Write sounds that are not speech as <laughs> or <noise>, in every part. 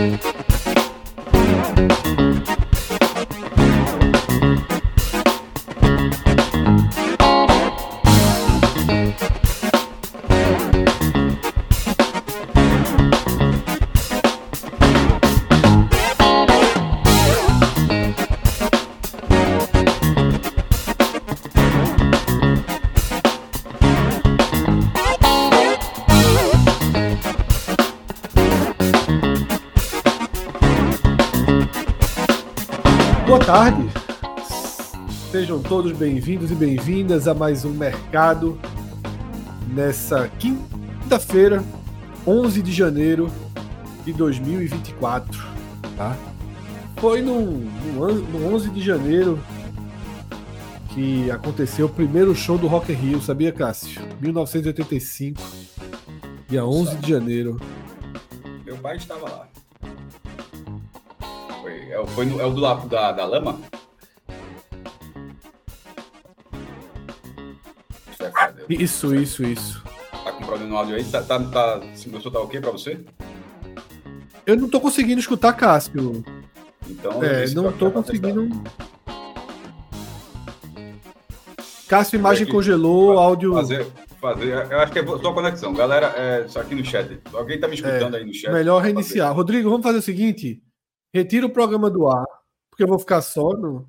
Tarde. Todos bem-vindos e bem-vindas a mais um Mercado nessa quinta-feira, 11 de janeiro de 2024, tá? Foi no, no, no 11 de janeiro que aconteceu o primeiro show do Rock in Rio, sabia, Cássio? 1985, dia 11 de janeiro. Meu pai estava lá. É, foi no, é o do, da, da lama? Isso, isso, isso. Tá com problema no áudio aí? Tá, tá, tá, se o meu tá ok pra você? Eu não tô conseguindo escutar, Cássio. Então, é, não tô conseguindo. Cássio, imagem aqui, congelou, áudio. Fazer, fazer. Eu acho que é sua conexão. Galera, é, só aqui no chat. Alguém tá me escutando é, aí no chat? Melhor reiniciar. Rodrigo, vamos fazer o seguinte. Retira o programa do ar, porque eu vou ficar só no.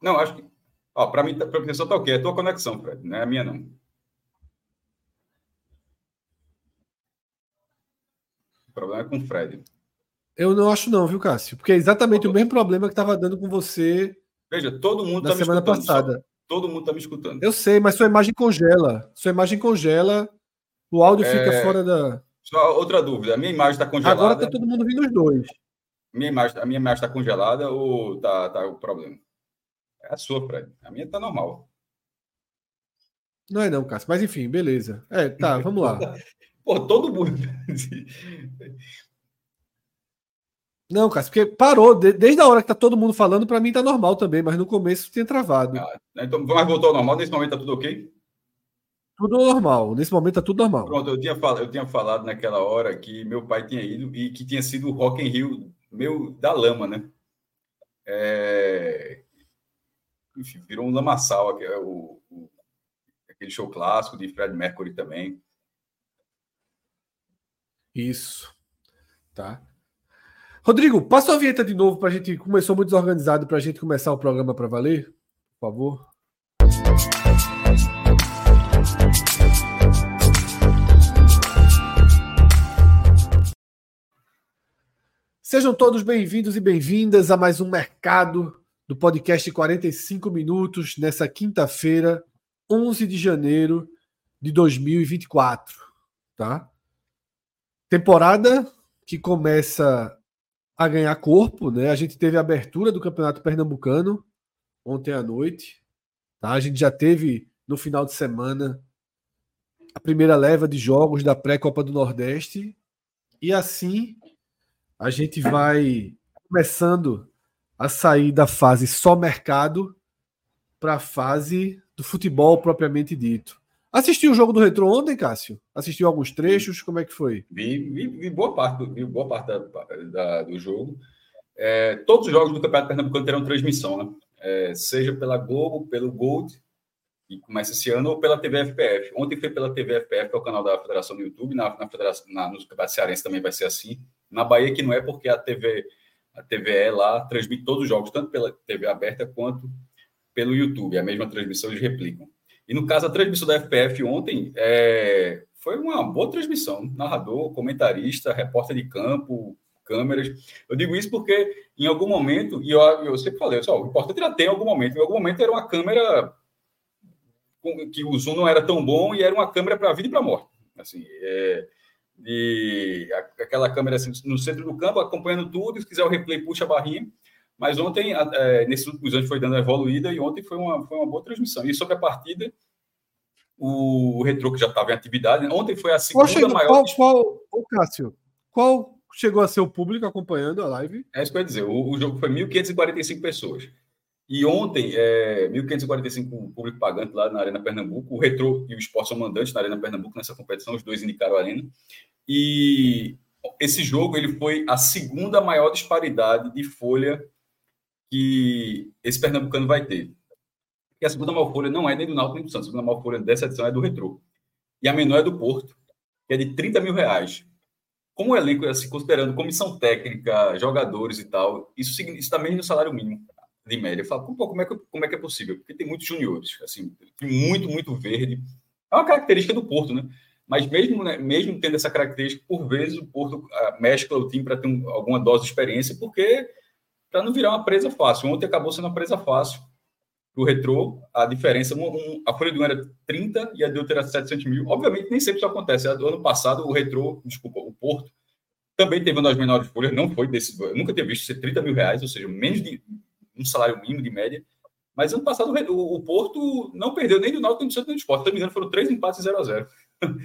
Não, acho que. Ó, para mim, para a pessoa tá ok. É a tua conexão, Fred, não é a minha, não. O problema é com o Fred. Eu não acho, não, viu, Cássio? Porque é exatamente o mesmo problema que estava dando com você. Veja, todo mundo na tá semana passada. Todo mundo está me escutando. Eu sei, mas sua imagem congela. Sua imagem congela. O áudio é... fica fora da. Só outra dúvida. A minha imagem está congelada. Agora está todo mundo vindo os dois. Minha imagem, a minha imagem está congelada ou tá, tá o problema? É a sua, Fred. A minha está normal. Não é não, Cássio. Mas enfim, beleza. É, tá, vamos lá. <laughs> Pô, todo mundo. Não, Cássio, porque parou. Desde a hora que tá todo mundo falando, para mim tá normal também, mas no começo tinha travado. Ah, então, mas voltou ao normal. Nesse momento tá tudo ok? Tudo normal. Nesse momento tá tudo normal. Pronto, eu tinha, falado, eu tinha falado naquela hora que meu pai tinha ido e que tinha sido o Rock in Rio meu da lama, né? É... Enfim, virou um lamaçal, é o, o, aquele show clássico de Fred Mercury também. Isso. Tá. Rodrigo, passa a vinheta de novo para a gente. Começou muito desorganizado para a gente começar o programa para valer, por favor. Sejam todos bem-vindos e bem-vindas a mais um Mercado do podcast 45 Minutos, nessa quinta-feira, 11 de janeiro de 2024. Tá? Temporada que começa a ganhar corpo, né? A gente teve a abertura do Campeonato Pernambucano ontem à noite. Tá? A gente já teve no final de semana a primeira leva de jogos da pré-Copa do Nordeste. E assim a gente vai começando a sair da fase só mercado para a fase do futebol propriamente dito. Assistiu o jogo do Retro ontem, Cássio? Assistiu alguns trechos? Como é que foi? Vi, vi, vi boa parte, vi boa parte da, da, do jogo. É, todos os jogos do Campeonato Pernambucano terão transmissão, né? É, seja pela Globo, pelo Gold, que começa esse ano, ou pela TV FPF. Ontem foi pela TV FPF, que é o canal da Federação do YouTube, na, na, Federação, na, no Campeonato Cearense também vai ser assim. Na Bahia que não é porque a TV a TVE lá transmite todos os jogos, tanto pela TV aberta quanto pelo YouTube. A mesma transmissão eles replicam. E no caso, a transmissão da FPF ontem é, foi uma boa transmissão. Narrador, comentarista, repórter de campo, câmeras. Eu digo isso porque em algum momento, e eu, eu sempre falei, só, o importante era ter em algum momento, em algum momento era uma câmera que o zoom não era tão bom e era uma câmera para vida e para morte. Assim, é, e aquela câmera assim, no centro do campo, acompanhando tudo, se quiser o replay, puxa a barrinha. Mas ontem, é, nesses últimos anos, foi dando evoluída e ontem foi uma, foi uma boa transmissão. E sobre a partida, o Retro, que já estava em atividade, ontem foi a segunda chegou, maior. Qual, qual, ô Cássio, qual chegou a ser o público acompanhando a live? É isso que eu ia dizer. O, o jogo foi 1.545 pessoas. E ontem, é, 1.545 público pagante lá na Arena Pernambuco. O Retro e o Esporte são mandantes na Arena Pernambuco nessa competição, os dois indicaram a Arena. E esse jogo ele foi a segunda maior disparidade de folha que esse pernambucano vai ter. E a segunda maior folha não é nem do Náutico nem do Santos. A segunda maior folha dessa edição é do Retro. E a menor é do Porto, que é de 30 mil reais. Como o elenco, assim, considerando comissão técnica, jogadores e tal, isso, isso também no salário mínimo de média. Eu falo, pô, como é, que, como é que é possível? Porque tem muitos juniores, assim, muito, muito verde. É uma característica do Porto, né? Mas mesmo, né, mesmo tendo essa característica, por vezes o Porto uh, mescla o time para ter um, alguma dose de experiência, porque para não virar uma presa fácil. Ontem acabou sendo uma presa fácil. O retrô, a diferença, um, um, a folha de um era 30 e a de outro era 700 mil. Obviamente, nem sempre isso acontece. Do ano passado, o retrô, desculpa, o Porto, também teve uma das menores folhas, não foi desse. Eu nunca tinha visto ser 30 mil reais, ou seja, menos de um salário mínimo de média. Mas ano passado o, o Porto não perdeu nem do Náutico nem do Santos nem do Sport. Se me engano, foram três empates 0 a 0 <laughs>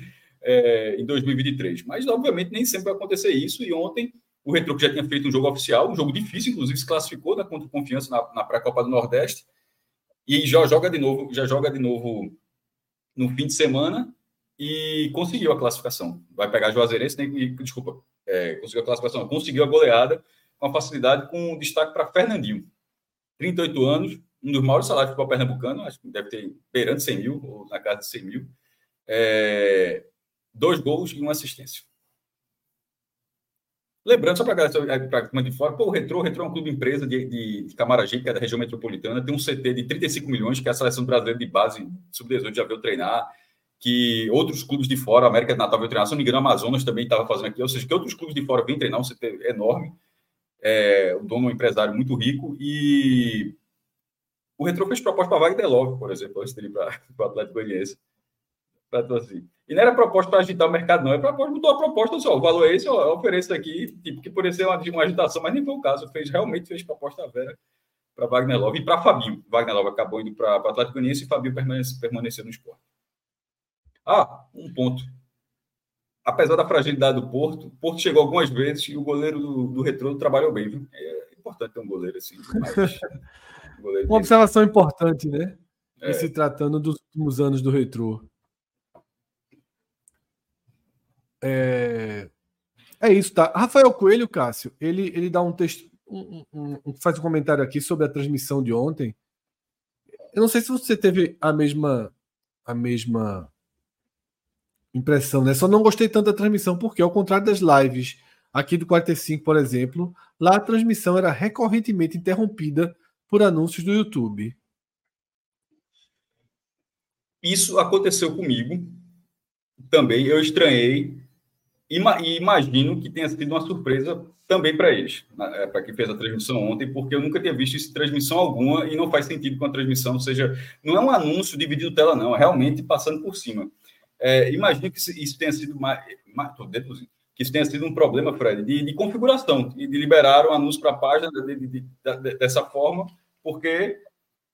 é, em 2023. Mas, obviamente, nem sempre vai acontecer isso. E ontem, o Retro, que já tinha feito um jogo oficial, um jogo difícil, inclusive se classificou na contra confiança na, na pré-copa do Nordeste. E já joga de novo, já joga de novo no fim de semana e conseguiu a classificação. Vai pegar Juazeirense, nem, desculpa, é, conseguiu a classificação, conseguiu a goleada com facilidade, com destaque para Fernandinho. 38 anos, um dos maiores salários para o pernambucano, acho que deve ter beirando 100 mil, ou na casa de 100 mil. É, dois gols e uma assistência. Lembrando, só para a galera de fora, pô, o Retro, o Retro é um clube empresa de, de, de Camaragibe, que é da região metropolitana, tem um CT de 35 milhões, que é a seleção brasileira de base sub-18 já veio treinar, que outros clubes de fora, América de Natal veio treinar, se não me engano, Amazonas também estava fazendo aqui, ou seja, que outros clubes de fora vêm treinar, um CT enorme, é, o dono é um empresário muito rico, e o Retro fez proposta para Wagner Love, por exemplo, antes dele para <laughs> o Atlético Goianiense. Assim. E não era proposta para agitar o mercado, não. Era proposta, botou a proposta só. O valor é esse, eu ofereço aqui, tipo, que poderia ser uma, uma agitação, mas nem foi o caso. Fez, realmente fez proposta vera para Wagner Love e para Fabinho. Wagner Love acabou indo para o Atlético Goianiense e Fabinho permaneceu, permaneceu no esporte. Ah, um ponto. Apesar da fragilidade do Porto, o Porto chegou algumas vezes e o goleiro do, do Retrô trabalhou bem. Viu? É importante ter um goleiro assim. Mas, <laughs> um goleiro Uma observação importante, né? É. se tratando dos últimos anos do Retrô. É, é isso, tá? Rafael Coelho, Cássio, ele, ele dá um texto, um, um, um, faz um comentário aqui sobre a transmissão de ontem. Eu não sei se você teve a mesma a mesma impressão, né? Só não gostei tanto da transmissão, porque ao contrário das lives aqui do 45, por exemplo, lá a transmissão era recorrentemente interrompida por anúncios do YouTube. Isso aconteceu comigo também. Eu estranhei e imagino que tenha sido uma surpresa também para eles, é, para quem fez a transmissão ontem, porque eu nunca tinha visto isso transmissão alguma e não faz sentido com a transmissão, ou seja, não é um anúncio dividindo tela, não, é realmente passando por cima. É, imagino que isso tenha sido mais, mais que isso tenha sido um problema, Fred, de, de configuração, de, de liberar o anúncio para a página de, de, dessa forma, porque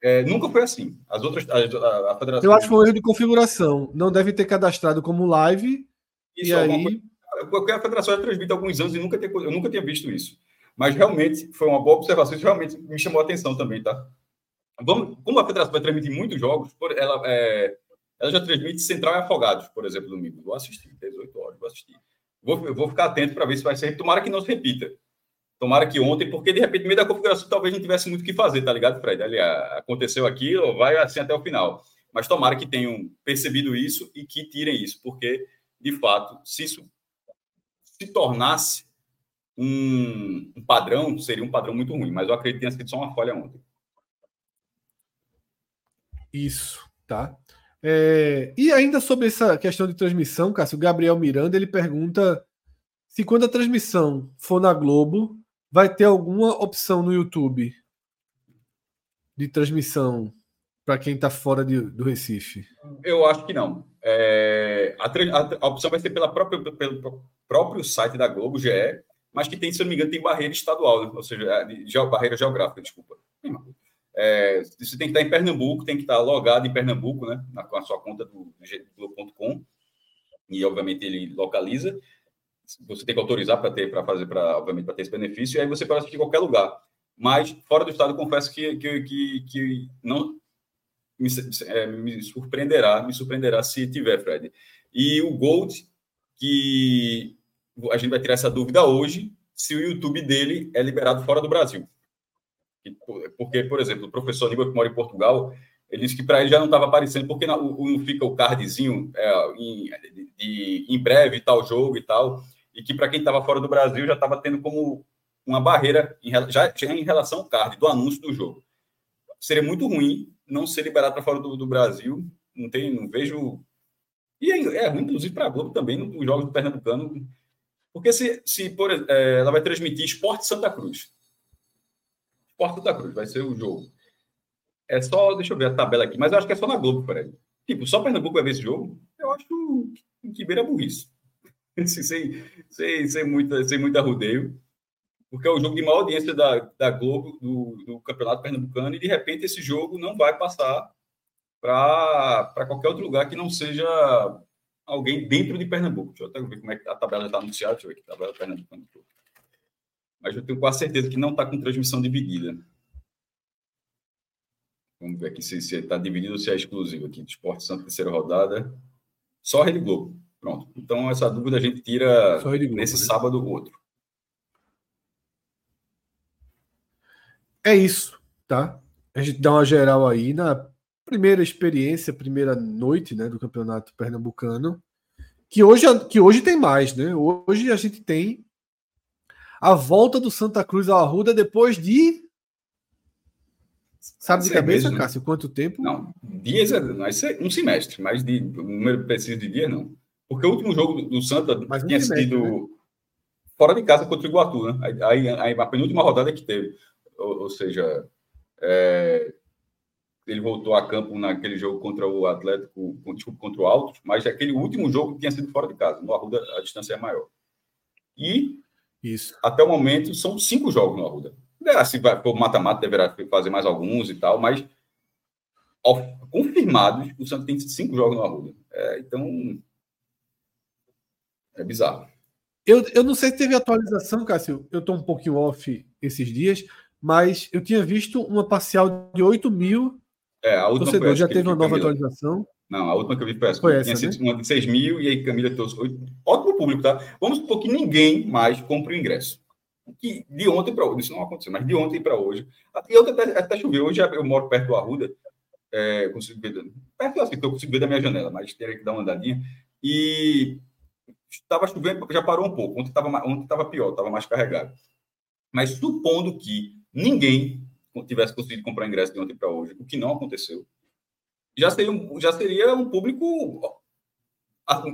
é, nunca foi assim. As outras, a, a, federação. Eu acho que foi um erro de configuração. Não deve ter cadastrado como live. Isso e é aí porque a federação já transmite há alguns anos e nunca eu nunca tinha visto isso. Mas realmente foi uma boa observação, isso realmente me chamou a atenção também, tá? Vamos, como a federação vai transmitir muitos jogos, ela, é, ela já transmite Central e Afogados, por exemplo, domingo. Vou assistir, 18 horas, vou assistir. Vou, vou ficar atento para ver se vai ser. Tomara que não se repita. Tomara que ontem, porque de repente, no meio da configuração, talvez não tivesse muito o que fazer, tá ligado, Fred? Ali, aconteceu aquilo, vai assim até o final. Mas tomara que tenham percebido isso e que tirem isso, porque, de fato, se isso se tornasse um, um, padrão, seria um padrão muito ruim, mas eu acredito que tenha sido só uma falha ontem. Isso, tá. É, e ainda sobre essa questão de transmissão, Cássio, o Gabriel Miranda ele pergunta se quando a transmissão for na Globo, vai ter alguma opção no YouTube de transmissão para quem está fora de, do Recife? Eu acho que não. É, a, a, a, opção vai ser pela própria, pelo próprio site da Globo, GE, mas que tem, se eu não me engano, tem barreira estadual, né? ou seja, é, barreira geográfica, desculpa. É, você tem que estar em Pernambuco, tem que estar logado em Pernambuco, né? Na, com a sua conta do Globo.com, e obviamente ele localiza. Você tem que autorizar para ter, para fazer, para obviamente para ter esse benefício, e aí você pode assistir em qualquer lugar. Mas fora do estado, confesso que, que, que, que não me, é, me, surpreenderá, me surpreenderá se tiver, Fred. E o Gold, que a gente vai tirar essa dúvida hoje, se o YouTube dele é liberado fora do Brasil. Porque, por exemplo, o professor Aníbal que mora em Portugal, ele disse que para ele já não estava aparecendo, porque não, não fica o cardzinho é, em, de, em breve tal jogo e tal, e que para quem estava fora do Brasil já estava tendo como uma barreira em, já, já em relação ao card, do anúncio do jogo. Seria muito ruim não ser liberado para fora do, do, Brasil. Não tem, não vejo. E é, é ruim, inclusive, para a Globo também, nos jogos do Pernambucano. Porque se, se por, é, ela vai transmitir Esporte Santa Cruz. Esporte Santa Cruz vai ser o jogo. É só, deixa eu ver a tabela aqui, mas eu acho que é só na Globo, peraí. Tipo, só Pernambuco vai ver esse jogo? Eu acho que beira burrice. <laughs> sem, sem, sem, muita, sem muita rodeio porque é o jogo de maior audiência da, da Globo, do, do Campeonato Pernambucano, e de repente esse jogo não vai passar para qualquer outro lugar que não seja alguém dentro de Pernambuco. Deixa eu até ver como é que a tabela está anunciada, deixa eu ver aqui, a tabela Pernambucana. Mas eu tenho quase certeza que não está com transmissão dividida. Vamos ver aqui se está dividido ou se é exclusivo aqui. Esporte Santo, terceira rodada. Só Rede Globo. Pronto. Então, essa dúvida a gente tira Globo, nesse né? sábado outro. É isso, tá? A gente dá uma geral aí na primeira experiência, primeira noite, né, do Campeonato Pernambucano, que hoje que hoje tem mais, né? Hoje a gente tem a volta do Santa Cruz ao Arruda depois de Sabe de cabeça, mesmo, Cássio, quanto tempo? Não, dias é um semestre, mas de número preciso de dia não. Porque o último jogo do Santa mas tinha sido né? fora de casa contra o Iguatu, né? Aí, aí a penúltima rodada que teve ou, ou seja, é, ele voltou a campo naquele jogo contra o Atlético, desculpa, contra o Alto, mas aquele último jogo tinha sido fora de casa. No Arruda a distância é maior. E isso. até o momento são cinco jogos no Arruda. Se vai for mata-mata, deverá fazer mais alguns e tal, mas confirmados, o Santos tem cinco jogos no Arruda. É, então é bizarro. Eu, eu não sei se teve atualização, Cássio. Eu estou um pouquinho off esses dias, mas eu tinha visto uma parcial de 8 mil é, torcedores. Já teve uma nova atualização? Não, a última que eu vi foi essa. Foi essa tinha né? uma de 6 mil e aí Camila trouxe 8. Ótimo público, tá? Vamos supor que ninguém mais compra o ingresso. Que de ontem para hoje, isso não aconteceu, mas de ontem para hoje. E ontem até, até choveu. Hoje eu moro perto do Arruda, é, consigo ver, perto assim, eu consigo ver da minha janela, mas teria que dar uma andadinha. E estava chovendo, já parou um pouco. Ontem estava ontem tava pior, estava mais carregado. Mas supondo que ninguém tivesse conseguido comprar ingresso de ontem para hoje, o que não aconteceu, já seria, um, já seria um público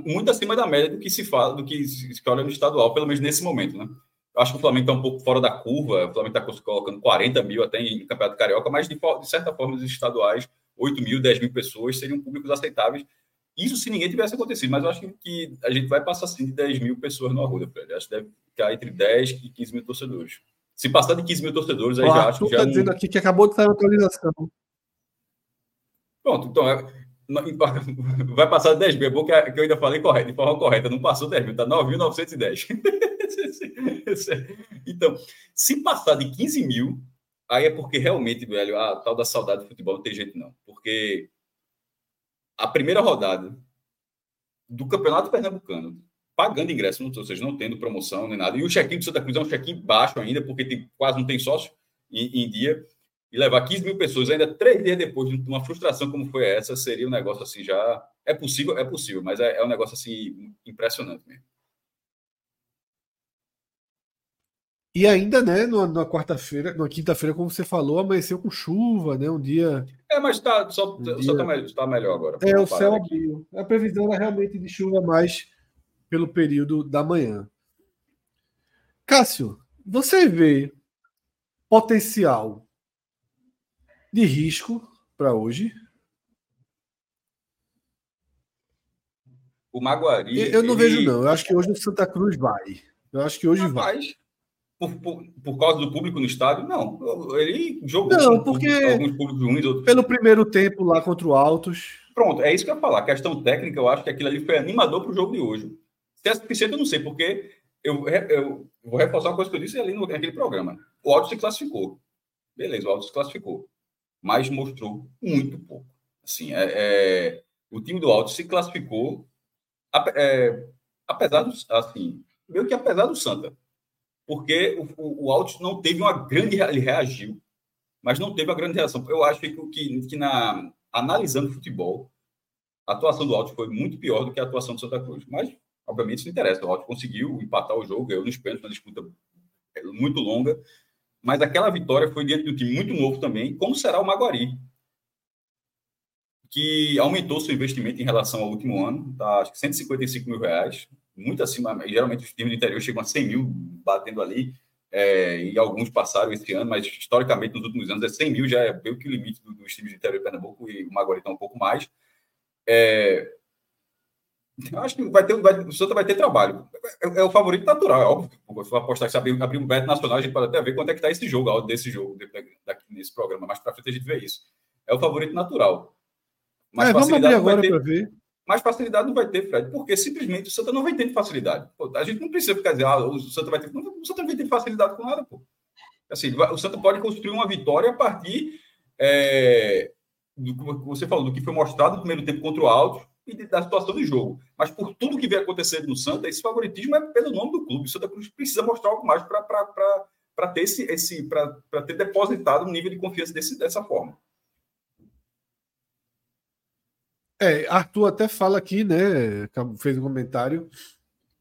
muito acima da média do que se fala, do que se olha no estadual, pelo menos nesse momento, né? Eu acho que o Flamengo está um pouco fora da curva, o Flamengo está colocando 40 mil até em Campeonato Carioca, mas de, de certa forma, os estaduais, 8 mil, 10 mil pessoas seriam públicos aceitáveis. Isso se ninguém tivesse acontecido, mas eu acho que a gente vai passar assim de 10 mil pessoas no Arruda, Fred. Acho que deve ficar entre 10 e 15 mil torcedores. Se passar de 15 mil torcedores, aí já acho que já. Está dizendo aqui que acabou de sair a atualização. Pronto, então é, <laughs> vai passar de 10 mil. É bom que eu ainda falei correto, de forma correta. Não passou 10 mil, está 9.910. <laughs> então, se passar de 15 mil, aí é porque realmente, velho, a tal da saudade do futebol não tem jeito, não. Porque a primeira rodada do Campeonato Pernambucano pagando ingresso, ou seja, não tendo promoção nem nada. E o check-in do Santa Cruz é um check-in baixo ainda, porque tem, quase não tem sócio em, em, dia. E levar 15 mil pessoas ainda três dias depois de uma frustração como foi essa, seria um negócio assim já. É possível, é possível, mas é, é um negócio assim impressionante mesmo. E ainda, né, na quarta-feira, na quinta-feira, como você falou, amanheceu com chuva, né? Um dia. É, mas tá, só, um só tá, melhor, tá melhor agora. É, o céu abriu. A previsão era realmente de chuva mais pelo período da manhã. Cássio, você vê potencial de risco para hoje? O Maguari. Eu, eu não ele... vejo, não. Eu acho que hoje o Santa Cruz vai. Eu acho que hoje vai. Por, por, por, causa do público no estádio? Não. Ele jogou não, porque alguns públicos ruins. Outros... Pelo primeiro tempo lá contra o Altos. Pronto, é isso que eu ia falar. A questão técnica, eu acho que aquilo ali foi animador para o jogo de hoje. Se é suficiente, eu não sei, porque eu, eu vou reforçar uma coisa que eu disse ali no, naquele programa. O Altos se classificou. Beleza, o Altos se classificou. Mas mostrou muito pouco. Assim, é, é o time do Altos se classificou, é, apesar do, assim, meio que apesar do Santa porque o, o, o Altos não teve uma grande. Ele reagiu, mas não teve uma grande reação. Eu acho que, que, que na, analisando futebol, a atuação do Altos foi muito pior do que a atuação do Santa Cruz. Mas, obviamente, isso interessa. O Altos conseguiu empatar o jogo, ganhou nos pênaltis, uma disputa muito longa. Mas aquela vitória foi diante de um time muito novo também, como será o Maguari, que aumentou seu investimento em relação ao último ano, tá, acho que 155 mil reais, muito acima. Geralmente os times do interior chegam a 100 mil batendo ali, é, e alguns passaram esse ano, mas historicamente nos últimos anos é 100 mil, já é meio que o limite dos times do interior de Pernambuco e o Maguari está um pouco mais. É, eu acho que vai ter, vai, o Santa vai ter trabalho. É, é, o favorito natural, é óbvio. For apostar que se abrir, abrir um bet nacional, a gente pode até ver quanto é que está esse jogo, desse jogo, daqui, nesse programa. Mais para frente a gente vê isso. É o favorito natural. Mas é, vamos abrir agora para ver mais facilidade não vai ter, Fred, porque simplesmente o Santa não vai ter facilidade. Pô, a gente não precisa ficar dizendo, ah, o Santa vai ter. o Santa não vai ter facilidade com nada, pô. Assim, o Santa pode construir uma vitória a partir é, do que você falou, do que foi mostrado no primeiro tempo contra o Alto e da situação do jogo. Mas por tudo que vem acontecendo no Santa, esse favoritismo é pelo nome do clube. O Santa Cruz precisa mostrar algo mais para ter esse, esse para ter depositado um nível de confiança desse, dessa forma. É, Arthur até fala aqui, né? Fez um comentário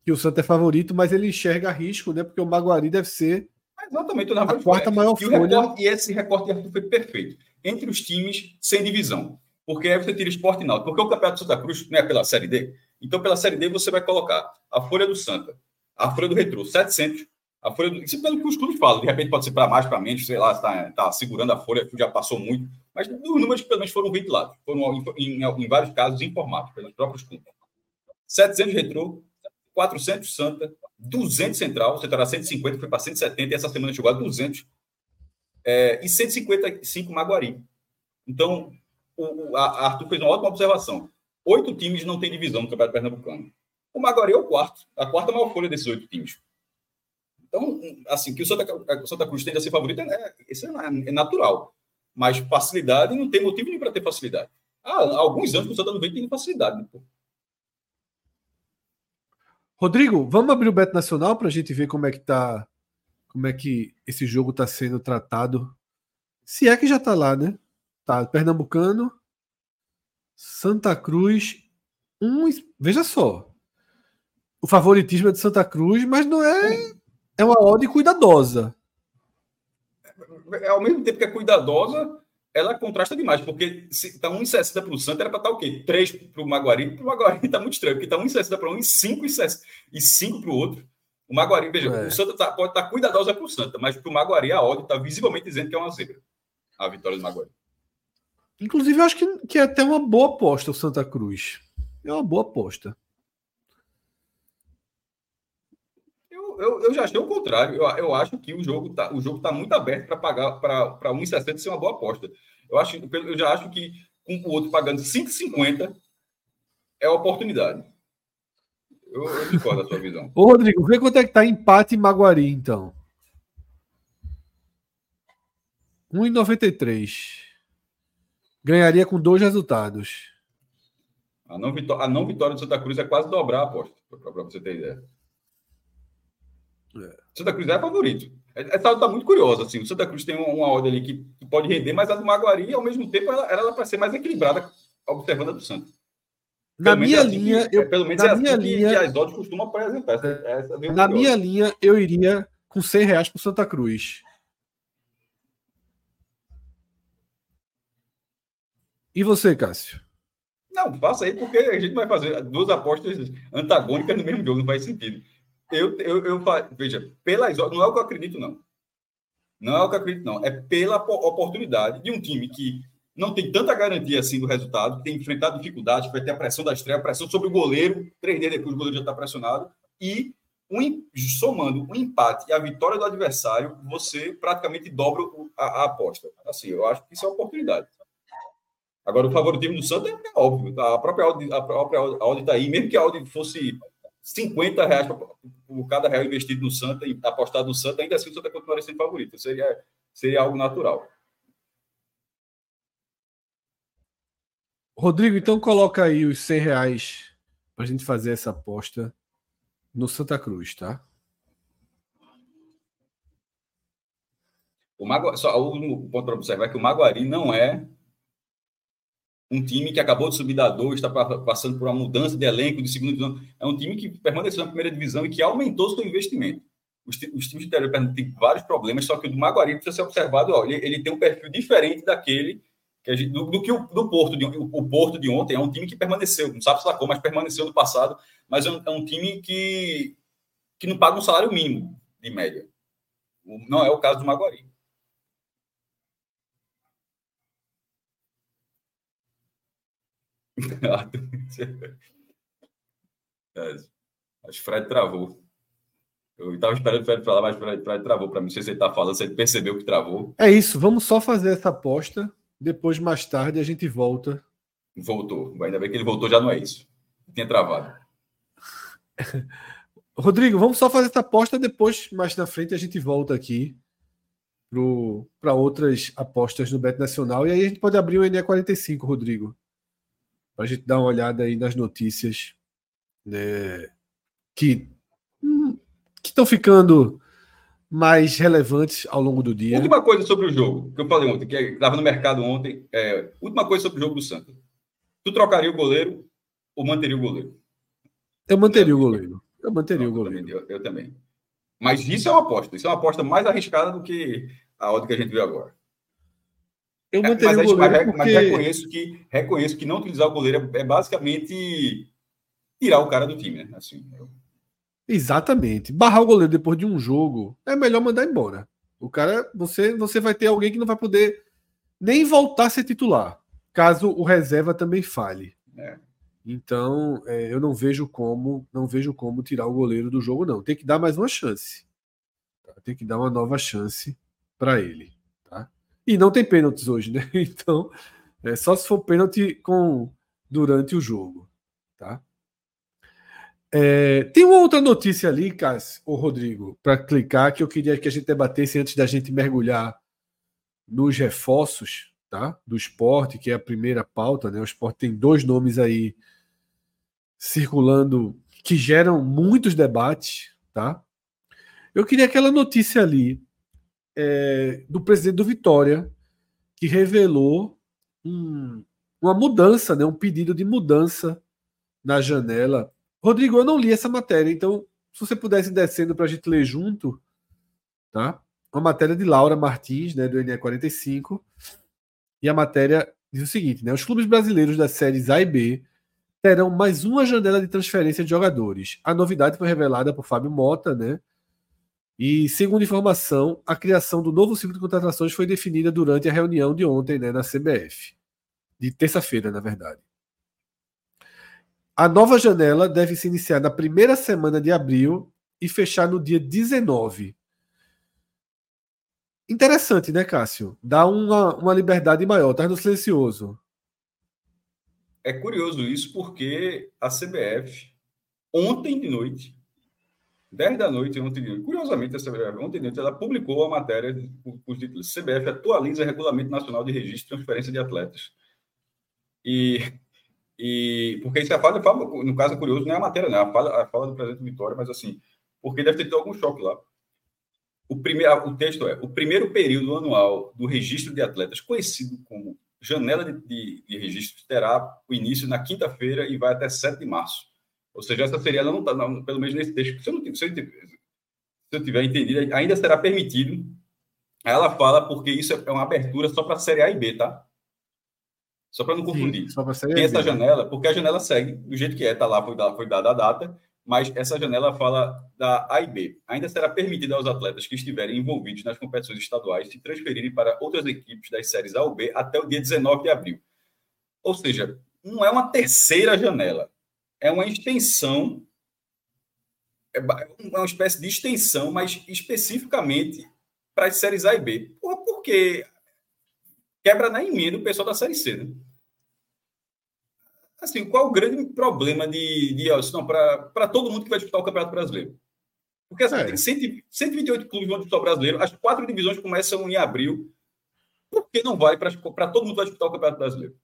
que o Santa é favorito, mas ele enxerga risco, né? Porque o Maguari deve ser Exatamente, a quarta maior e folha. Recorte, e esse recorte de Arthur foi perfeito. Entre os times sem divisão. Porque aí você tira esporte e náutico. Porque o Campeonato Santa Cruz não é pela Série D. Então, pela Série D, você vai colocar a folha do Santa, a folha do Retro, 700, a folha do... Isso é pelo que os clubes falam. De repente pode ser para mais, para menos, sei lá, está tá segurando a folha, já passou muito. Mas os números pelo menos foram ventilados. Foram, em, em, vários casos, informados pelos próprios clubes. 700 retrô, 400 Santa, 200 Central, você terá 150, foi para 170, e essa semana chegou a 200. É, e 155 Maguari. Então, o, a Arthur fez uma ótima observação. Oito times não têm divisão no Campeonato Pernambucano. O Maguari é o quarto, a quarta maior folha desses oito times. Então, assim, que o Santa, o Santa Cruz tende a ser favorito, é, isso é, é natural. Mas facilidade não tem motivo nenhum para ter facilidade. Há alguns anos que o Santa não vem tendo facilidade. Né, Rodrigo, vamos abrir o Beto Nacional para a gente ver como é que tá, como é que esse jogo está sendo tratado. Se é que já está lá, né? Tá, Pernambucano, Santa Cruz, um, veja só. O favoritismo é de Santa Cruz, mas não é é uma ordem cuidadosa. É, ao mesmo tempo que é cuidadosa, ela contrasta demais, porque se está 1,60 para o Santos, era para estar tá o quê? 3 para o Maguari. Para o Maguari está <laughs> muito estranho, porque está 1,60 para um e 5 e 5 para o outro. O Maguari, veja, é. o Santa tá, pode estar tá cuidadosa para o Santa, mas para o Maguari a ordem está visivelmente dizendo que é uma zebra. A vitória do Maguari. Inclusive, eu acho que, que é até uma boa aposta o Santa Cruz. É uma boa aposta. eu, eu já achei o contrário. Eu, eu acho que o jogo está o jogo tá muito aberto para pagar para 1,60 ser uma boa aposta. Eu, acho, eu já acho que com o outro pagando 5,50 é oportunidade. Eu, eu discordo da sua visão. Ô, Rodrigo, vê quanto é que tá empate em Maguari, então. 1,93. Ganharia com dois resultados. A não, vitória, a não vitória do Santa Cruz é quase dobrar a aposta, para você ter ideia. É. Santa Cruz é favorito. Essa está tá muito curiosa. Assim. O Santa Cruz tem uma, ordem ali que, que, pode render, mas a do Maguari, ao mesmo tempo, ela era para ser mais equilibrada, observando a do Santos. Na minha é assim linha, que, eu, pelo menos na é minha assim linha, que, que as odds costumam apresentar. Essa, essa na minha linha, eu iria com 100 reais para Santa Cruz. E você, Cássio? Não, faça aí, porque a gente vai fazer duas apostas antagônicas no mesmo jogo, não faz sentido eu, eu, eu veja, pelas não é o que eu acredito, não. Não é o que eu acredito, não. É pela oportunidade de um time que não tem tanta garantia assim do resultado, tem enfrentado dificuldades, vai ter a pressão da estreia, a pressão sobre o goleiro, três dias depois o goleiro já está pressionado, e um, somando um empate e a vitória do adversário, você praticamente dobra a, a, aposta. Assim, eu acho que isso é oportunidade. Agora, o favoritismo do Santos é, é óbvio. Tá? A própria Audi, a própria Audi está aí, mesmo que a Audi fosse 50 reais por cada real investido no Santa, apostado no Santa, ainda assim o Santa continuaria sendo favorito. Seria, seria algo natural. Rodrigo, então coloca aí os 100 reais para a gente fazer essa aposta no Santa Cruz, tá? O Magu... Só o último ponto para observar é que o Maguari não é um time que acabou de subir da 2, está passando por uma mudança de elenco de segunda divisão. É um time que permaneceu na primeira divisão e que aumentou seu investimento. Os, os times de interior têm vários problemas, só que o do Maguari precisa ser observado. Ó, ele, ele, tem um perfil diferente daquele que gente, do, do, que o do Porto. De, o, o, Porto de ontem é um time que permaneceu, não sabe se lá como, mas permaneceu no passado. Mas é um, é um time que, que não paga um salário mínimo, de média. Não é o caso do Maguari. é, <laughs> acho que Fred travou. Eu estava esperando o Fred falar, mas o Fred, Fred travou para mim. Não sei se ele está falando, se ele percebeu que travou. É isso, vamos só fazer essa aposta. Depois, mais tarde, a gente volta. Voltou. Ainda bem que ele voltou, já não é isso. Tinha travado. <laughs> Rodrigo, vamos só fazer essa aposta. Depois, mais na frente, a gente volta aqui para outras apostas no Bet Nacional. E aí a gente pode abrir o NE45, Rodrigo para a gente dar uma olhada aí nas notícias né, que estão ficando mais relevantes ao longo do dia. Última coisa sobre o jogo, que eu falei ontem, que estava no mercado ontem. É, última coisa sobre o jogo do Santos. Tu trocaria o goleiro ou manteria o goleiro? Eu manteria o goleiro. Eu manteria Não, o goleiro. Eu, eu, também. Mas isso é uma aposta. Isso é uma aposta mais arriscada do que a outra que a gente viu agora. Eu é, manteria mas, o goleiro. Mas, porque... mas reconheço, que, reconheço que não utilizar o goleiro é, é basicamente tirar o cara do time, né? Assim, eu... Exatamente. Barrar o goleiro depois de um jogo é melhor mandar embora. O cara, você, você vai ter alguém que não vai poder nem voltar a ser titular, caso o reserva também falhe. É. Então, é, eu não vejo como, não vejo como tirar o goleiro do jogo, não. Tem que dar mais uma chance. Tem que dar uma nova chance para ele. E não tem pênaltis hoje, né? <laughs> Então, é só se for pênalti com durante o jogo, tá? É, tem uma outra notícia ali, Cássio, ou Rodrigo, para clicar que eu queria que a gente debatesse antes da gente mergulhar nos reforços, tá? Do esporte, que é a primeira pauta, né? O esporte tem dois nomes aí circulando que geram muitos debates, tá? Eu queria aquela notícia ali é, do presidente do Vitória, que revelou um, uma mudança, né, um pedido de mudança na janela. Rodrigo, eu não li essa matéria, então, se você pudesse descendo para a gente ler junto, tá? Uma matéria de Laura Martins, né, do NE45, e a matéria diz o seguinte, né? Os clubes brasileiros das séries A e B terão mais uma janela de transferência de jogadores. A novidade foi revelada por Fábio Mota, né? E, segundo informação, a criação do novo ciclo de contratações foi definida durante a reunião de ontem né, na CBF. De terça-feira, na verdade. A nova janela deve se iniciar na primeira semana de abril e fechar no dia 19. Interessante, né, Cássio? Dá uma, uma liberdade maior. Tá no silencioso. É curioso isso porque a CBF, ontem de noite, 10 da noite, ontem, curiosamente, essa, ontem de noite, ela publicou a matéria com os títulos CBF atualiza Regulamento Nacional de Registro e Transferência de Atletas. E, e porque isso é a fala, no caso curioso, não é a matéria, não, é a fala, a fala do presidente Vitória, mas assim, porque deve ter tido algum choque lá. O, primeiro, o texto é: o primeiro período anual do registro de atletas, conhecido como janela de, de, de registro, terá o início na quinta-feira e vai até 7 de março ou seja, essa seria, ela não está, pelo menos nesse texto, se eu, não, se, eu, se eu tiver entendido, ainda será permitido. Ela fala porque isso é uma abertura só para a Série A e B, tá? Só para não confundir. Sim, só para Tem essa janela, porque a janela segue do jeito que é, tá lá, foi dada, foi dada a data, mas essa janela fala da A e B. Ainda será permitido aos atletas que estiverem envolvidos nas competições estaduais se transferirem para outras equipes das séries A ou B até o dia 19 de abril. Ou seja, não é uma terceira janela, é uma extensão, é, é uma espécie de extensão, mas especificamente para as séries A e B. Porque quebra na emenda o pessoal da série C, né? Assim, qual o grande problema de, de para todo mundo que vai disputar o Campeonato Brasileiro? Porque assim, é. tem 100, 128 clubes vão disputar o brasileiro, as quatro divisões começam em abril. Por que não vale para todo mundo que vai disputar o Campeonato Brasileiro?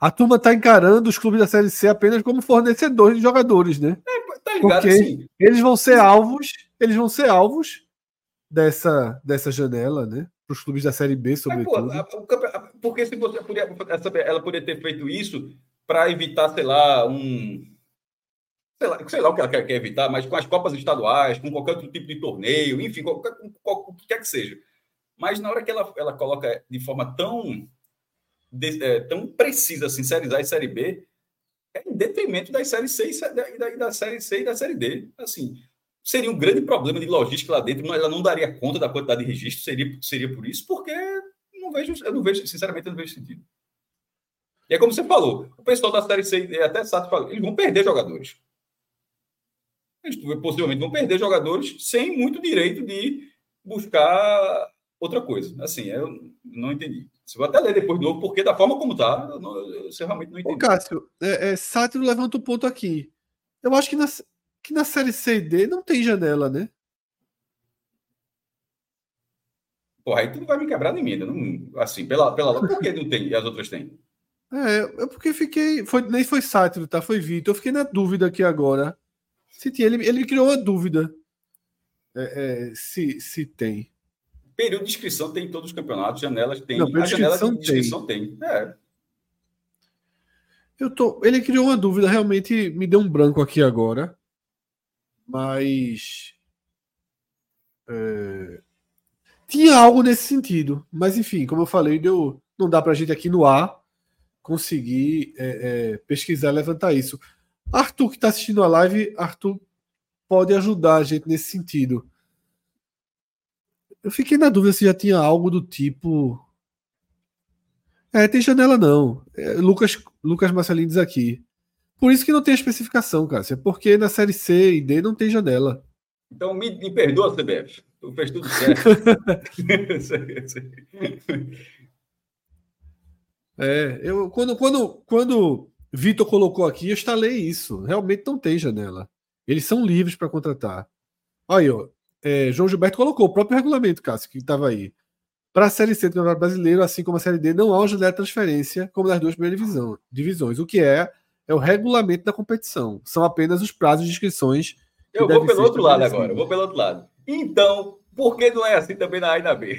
A turma está encarando os clubes da Série C apenas como fornecedores de jogadores, né? É, tá ligado, Porque assim. eles vão ser alvos, eles vão ser alvos dessa, dessa janela, né? para os clubes da Série B, sobretudo. Mas, pô, porque se você podia, ela poderia ter feito isso para evitar, sei lá, um. Sei lá, sei lá o que ela quer, quer, evitar, mas com as Copas estaduais, com qualquer outro tipo de torneio, enfim, qualquer, o que quer que seja. Mas na hora que ela, ela coloca de forma tão, de, é, tão precisa assim, Série A e Série B, é em detrimento das séries C e da, da Série C e da Série D. Assim, seria um grande problema de logística lá dentro, ela não daria conta da quantidade de registro, seria, seria por isso, porque não vejo, eu não vejo, sinceramente, eu não vejo sentido. E é como você falou, o pessoal da Série C, até Sato falou, eles vão perder jogadores. Eles possivelmente vão perder jogadores sem muito direito de buscar outra coisa. Assim, eu não entendi. Se vou até ler depois de novo, porque da forma como está, eu, não, eu realmente não entendi. Ô, Cássio, é, é, Sátiro levanta o um ponto aqui. Eu acho que nas, que na série C e D não tem janela, né? Porra, aí tu não vai me quebrar nem emenda. Não, assim, pela, pela. Por que não tem e as outras têm? É, é porque fiquei. Foi, nem foi Sátiro, tá? Foi Vitor. Eu fiquei na dúvida aqui agora. Se tinha, ele, ele criou uma dúvida. É, é, se, se tem. Período de inscrição tem em todos os campeonatos, janelas tem. Não, a janela de inscrição tem. tem. É. Eu tô, ele criou uma dúvida, realmente me deu um branco aqui agora. Mas. É, tinha algo nesse sentido. Mas, enfim, como eu falei, deu, não dá para a gente aqui no ar conseguir é, é, pesquisar levantar isso. Arthur, que está assistindo a live, Arthur pode ajudar a gente nesse sentido. Eu fiquei na dúvida se já tinha algo do tipo. É, tem janela não. É, Lucas, Lucas Marcelino diz aqui. Por isso que não tem a especificação, Cássio. É porque na série C e D não tem janela. Então me, me perdoa, CBF. Tu fez tudo certo. <laughs> é, eu quando quando quando Vitor colocou aqui, eu instalei isso. Realmente não tem janela. Eles são livres para contratar. Aí, ó, é, João Gilberto colocou o próprio regulamento, Cássio, que estava aí. Para a Série C do Campeonato Brasileiro, assim como a Série D, não há uma janela de transferência como nas duas primeiras divisão, divisões, o que é é o regulamento da competição. São apenas os prazos de inscrições. Eu vou pelo outro lado agora, eu vou pelo outro lado. Então, por que não é assim também na A e na B?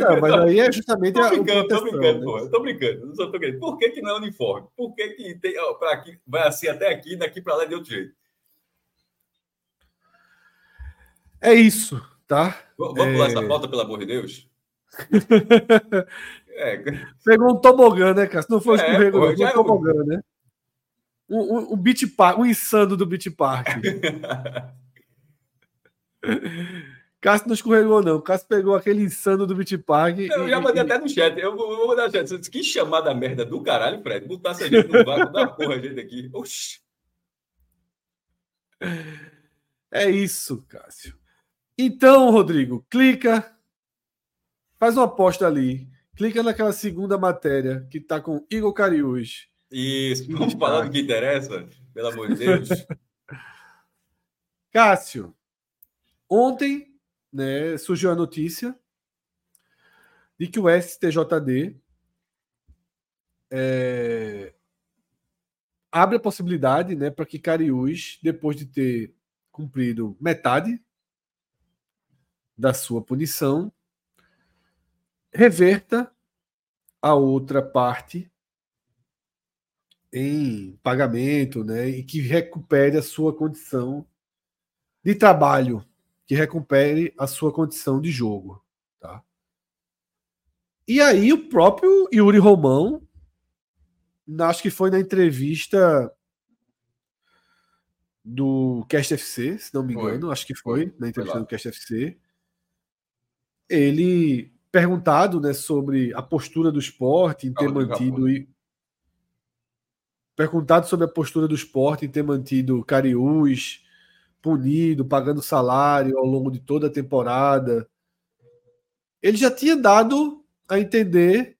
não, mas aí é justamente tô brincando, tô brincando, né? pô, tô brincando, não só tô brincando. Por que, que não é uniforme? Por que, que tem, ó, pra aqui, vai assim até aqui, daqui para lá de outro jeito? É isso, tá? Vamos é... pular essa pauta, pelo amor de Deus? <laughs> É. Pegou um tobogã, né, cara? Se não for é, escorrego, pô, um é tobogã, né? O, o, o beat park, o insano do beat park. <laughs> Cássio não escorregou, não. Cássio pegou aquele insano do beat park. Eu e, já mandei e... até no chat. Eu vou, vou mandar no chat. Que chamada merda do caralho, Fred. Botar essa gente no vácuo da porra, gente aqui. Oxi. É isso, Cássio. Então, Rodrigo, clica. Faz uma aposta ali. Clica naquela segunda matéria que está com Igor Cariús. Isso, vamos falar do que interessa, pelo amor de Deus. <laughs> Cássio, ontem né, surgiu a notícia de que o STJD é, abre a possibilidade né, para que Cariús, depois de ter cumprido metade da sua punição, reverta a outra parte em pagamento, né, e que recupere a sua condição de trabalho, que recupere a sua condição de jogo, tá? E aí o próprio Yuri Romão, acho que foi na entrevista do Cast FC, se não me engano, foi. acho que foi, foi. na entrevista foi do Cast FC. Ele perguntado né, sobre a postura do esporte em ter mantido. E... Perguntado sobre a postura do esporte em ter mantido Cariús punido, pagando salário ao longo de toda a temporada. Ele já tinha dado a entender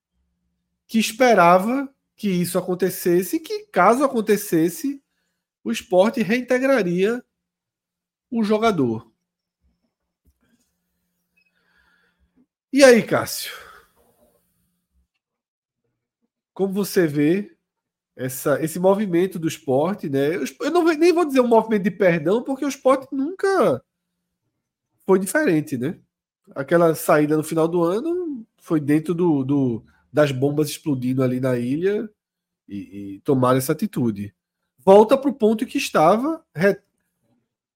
que esperava que isso acontecesse e que, caso acontecesse, o esporte reintegraria o jogador. E aí, Cássio? Como você vê essa, esse movimento do esporte, né? Eu não, nem vou dizer um movimento de perdão, porque o esporte nunca foi diferente, né? Aquela saída no final do ano foi dentro do, do das bombas explodindo ali na ilha e, e tomar essa atitude. Volta para o ponto que estava, re,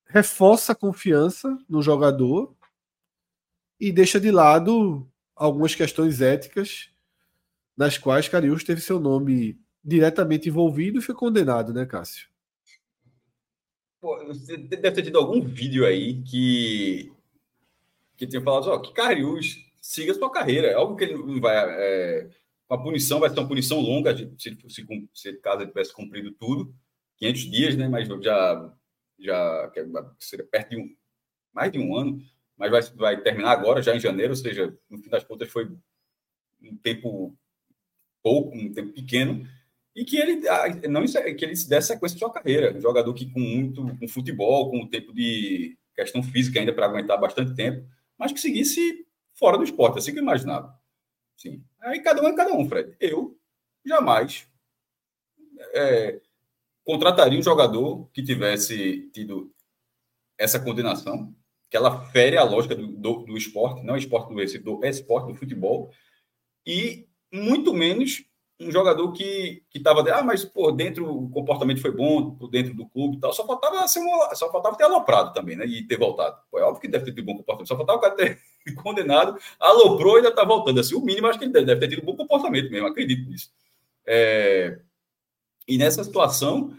reforça a confiança no jogador e deixa de lado algumas questões éticas nas quais Cariús teve seu nome diretamente envolvido e foi condenado, né, Cássio? Pô, você deve ter tido algum vídeo aí que que tinha falado, ó, que Cariús siga sua carreira. É algo que ele não vai. É, a punição vai ser uma punição longa, se, se, se caso ele tivesse cumprido tudo, 500 dias, né? Mas já, já seria perto de um, mais de um ano mas vai, vai terminar agora, já em janeiro, ou seja, no fim das contas foi um tempo pouco, um tempo pequeno, e que ele não que ele desse sequência de sua carreira, um jogador que com muito com futebol, com o tempo de questão física ainda para aguentar bastante tempo, mas que seguisse fora do esporte, assim que eu imaginava. Sim. Aí cada um é cada um, Fred. Eu jamais é, contrataria um jogador que tivesse tido essa condenação que ela fere a lógica do, do, do esporte, não é esporte do esse, do esporte, do futebol, e muito menos um jogador que estava, ah, mas por dentro o comportamento foi bom, por dentro do clube e tal, só faltava, ser só faltava ter aloprado também, né, e ter voltado. Foi óbvio que deve ter tido bom comportamento, só faltava o cara ter <laughs> condenado, aloprou e ainda está voltando. Assim, o mínimo, acho que ele deve, deve ter tido bom comportamento mesmo, acredito nisso. É... E nessa situação,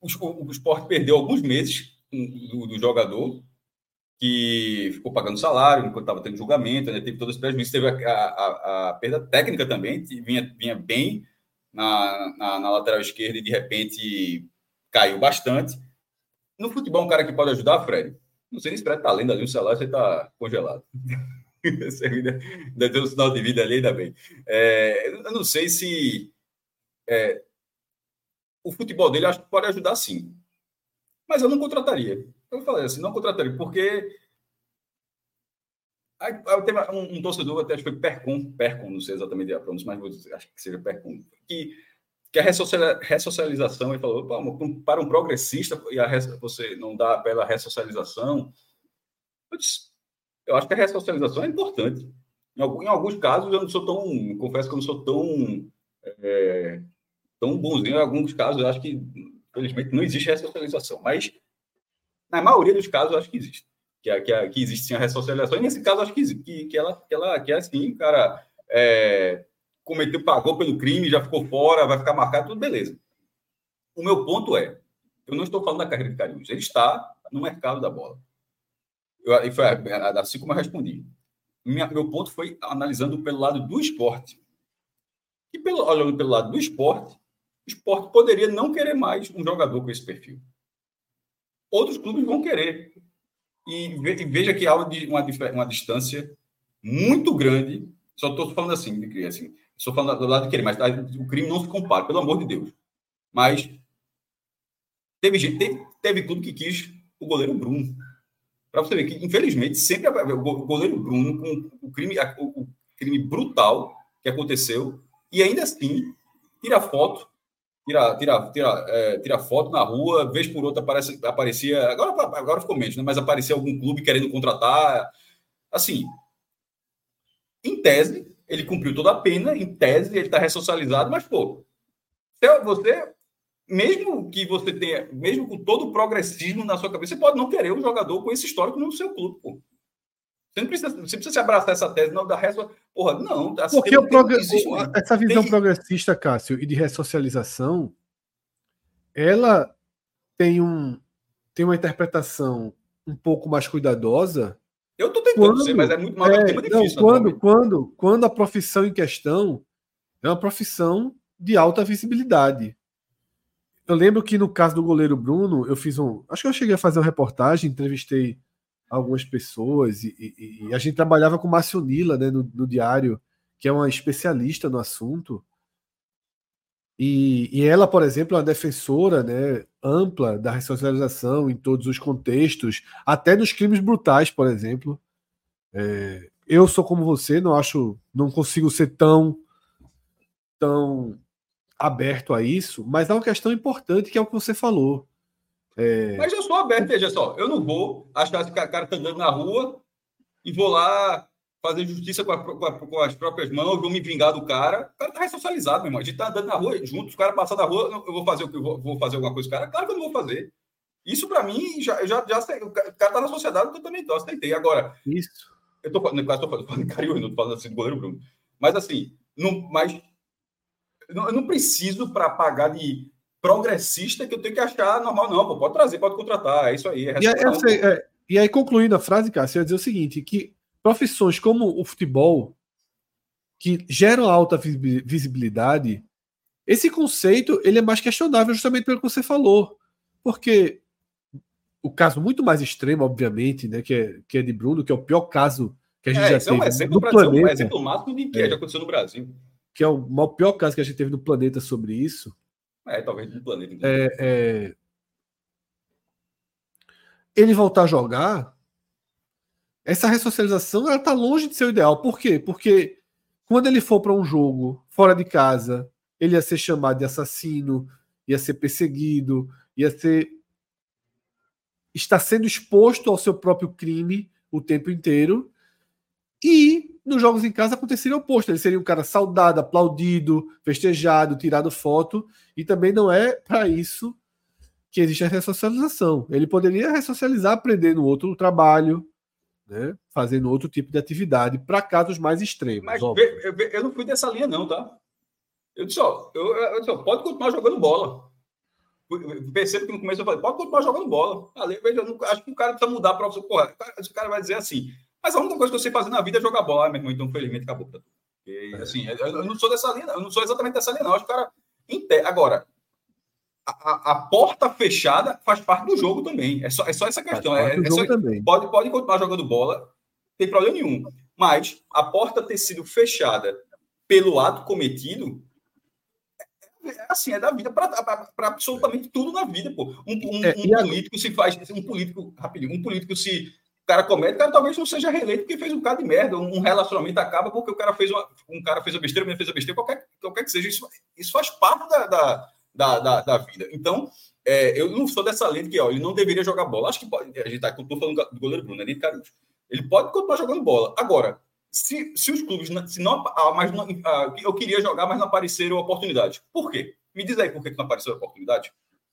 o, o esporte perdeu alguns meses do, do jogador que ficou pagando salário enquanto estava tendo julgamento, né? teve todos os prejuízos, teve a, a, a, perda técnica também, vinha, vinha bem na, na, na, lateral esquerda e de repente caiu bastante. No futebol, um cara que pode ajudar, Fred, não sei nem se Fred está lendo ali o salário, você está congelado. <laughs> você ainda, um sinal de vida ali, ainda bem. É, eu não sei se é, o futebol dele acho que pode ajudar sim. Mas eu não contrataria. Eu falei assim, não contrataria, porque Aí, teve um, um, torcedor, até acho que foi Percom, Percom, não sei exatamente a pronúncia, mas acho que seja Percom, que, que a ressocialização, ele falou, para um progressista, e a, você não dá pela ressocialização, eu, disse, eu acho que a ressocialização é importante. Em, em, alguns casos, eu não sou tão, confesso que eu não sou tão, é, tão bonzinho, em alguns casos, eu acho que Infelizmente, não existe ressocialização, mas na maioria dos casos, acho que existe. Que, que, que existe sim a ressocialização, e nesse caso, acho que, que, que, ela, que, ela, que é assim, cara é, cometeu, pagou pelo crime, já ficou fora, vai ficar marcado, tudo beleza. O meu ponto é, eu não estou falando da carreira de Cariús, ele está no mercado da bola. Eu, foi assim como eu respondi. Minha, meu ponto foi analisando pelo lado do esporte. E pelo, olhando pelo lado do esporte, esporte poderia não querer mais um jogador com esse perfil. Outros clubes vão querer. E veja que há uma, uma distância muito grande. Só estou falando assim, de assim. Estou falando do lado de querer, mas o crime não se compara, pelo amor de Deus. Mas teve gente, teve, teve clube que quis o goleiro Bruno. Para você ver que, infelizmente, sempre o goleiro Bruno, com o crime, o crime brutal que aconteceu, e ainda assim tira foto tira, tira, tira, é, tira foto na rua, vez por outra aparece, aparecia. Agora, agora ficou menos, né? mas aparecia algum clube querendo contratar. Assim, em tese, ele cumpriu toda a pena, em tese, ele está ressocializado, mas, pô, você, mesmo que você tenha, mesmo com todo o progressismo na sua cabeça, você pode não querer um jogador com esse histórico no seu clube, pô. Você não precisa, você precisa se abraçar essa tese, não, da resto. Porra, não. Porque o prog... essa visão tem... progressista, Cássio, e de ressocialização, ela tem, um, tem uma interpretação um pouco mais cuidadosa. Eu estou tentando quando, ser, mas é muito mais é, tema difícil. Não, quando, quando, quando a profissão em questão é uma profissão de alta visibilidade. Eu lembro que no caso do goleiro Bruno, eu fiz um. Acho que eu cheguei a fazer uma reportagem, entrevistei algumas pessoas e, e, e a gente trabalhava com Márcio Nila né, no, no, diário, que é uma especialista no assunto. E, e ela, por exemplo, é uma defensora né, ampla da ressocialização em todos os contextos, até nos crimes brutais, por exemplo. É, eu sou como você, não acho, não consigo ser tão tão aberto a isso, mas há uma questão importante que é o que você falou. É... Mas eu sou aberto, veja só, eu não vou achar que o cara está andando na rua e vou lá fazer justiça com, a, com, a, com, as próprias mãos, vou me vingar do cara. O cara está ressocializado, meu irmão. A gente está andando na rua juntos, os caras passam na rua, eu vou fazer o que vou, vou, fazer alguma coisa com o cara? Claro que eu não vou fazer. Isso para mim já, já, já o cara está na sociedade, eu também tô, aceitei. Agora, isso. Eu tô falando, quase tô falando, Cariús, não tô falando assim do goleiro Bruno. Mas assim, não, mas eu não preciso para pagar de progressista que eu tenho que achar normal, não. Pô, pode trazer, pode contratar, é isso aí. É e, aí, sei, é, e aí, concluindo a frase, Cássio, eu ia dizer o seguinte: que profissões como o futebol, que geram alta visibilidade, esse conceito ele é mais questionável justamente pelo que você falou. Porque o caso muito mais extremo, obviamente, né, que é, que é de Bruno, que é o pior caso que a gente é, já teve é um exemplo no planeta. Um exemplo máximo de que é. já aconteceu no Brasil que é o maior, pior caso que a gente teve no planeta sobre isso. É, talvez no planeta. É, é... Ele voltar a jogar, essa ressocialização ela tá longe de ser o ideal. Por quê? Porque quando ele for para um jogo fora de casa, ele ia ser chamado de assassino, ia ser perseguido, ia ser está sendo exposto ao seu próprio crime o tempo inteiro. E nos jogos em casa aconteceria o oposto. Ele seria um cara saudado, aplaudido, festejado, tirado foto. E também não é para isso que existe a ressocialização. Ele poderia ressocializar aprendendo outro trabalho, né? fazendo outro tipo de atividade para casos mais extremos. Mas eu, eu, não fui dessa linha, não, tá? Eu disse, ó, eu, eu disse, ó, pode continuar jogando bola. Percebo que no começo eu falei, pode continuar jogando bola. Ali, eu não, acho que o cara precisa mudar o profissão. O cara vai dizer assim: mas a única coisa que eu sei fazer na vida é jogar bola, meu irmão. Então, felizmente, acabou pra tu. E, assim, eu não sou dessa linha, eu não sou exatamente dessa linha, não. Acho que o cara. Agora, a, a, porta fechada faz parte do jogo também. É só, é só essa questão. É, é só, pode, pode continuar jogando bola, tem problema nenhum. Mas a porta ter sido fechada pelo ato cometido é, é assim, é da vida para absolutamente tudo na vida, pô. Um, um, é, um político se faz, um político, rapidinho, um político se cara comete, o cara talvez não seja reeleito porque fez um cara de merda, um relacionamento acaba porque o cara fez uma, um cara fez a besteira, o fez a besteira, qualquer, qualquer que seja, isso, isso faz parte da, da, da, da, da vida. Então, é, eu não sou dessa lei de que ó, ele não deveria jogar bola. Acho que pode, a gente tá, tô falando do goleiro Bruno, é nem de. Ele pode continuar jogando bola. Agora, se, se os clubes, se não, ah, mas não, ah, eu queria jogar, mas não apareceram oportunidades. Por quê? Me diz aí por que não apareceu oportunidade.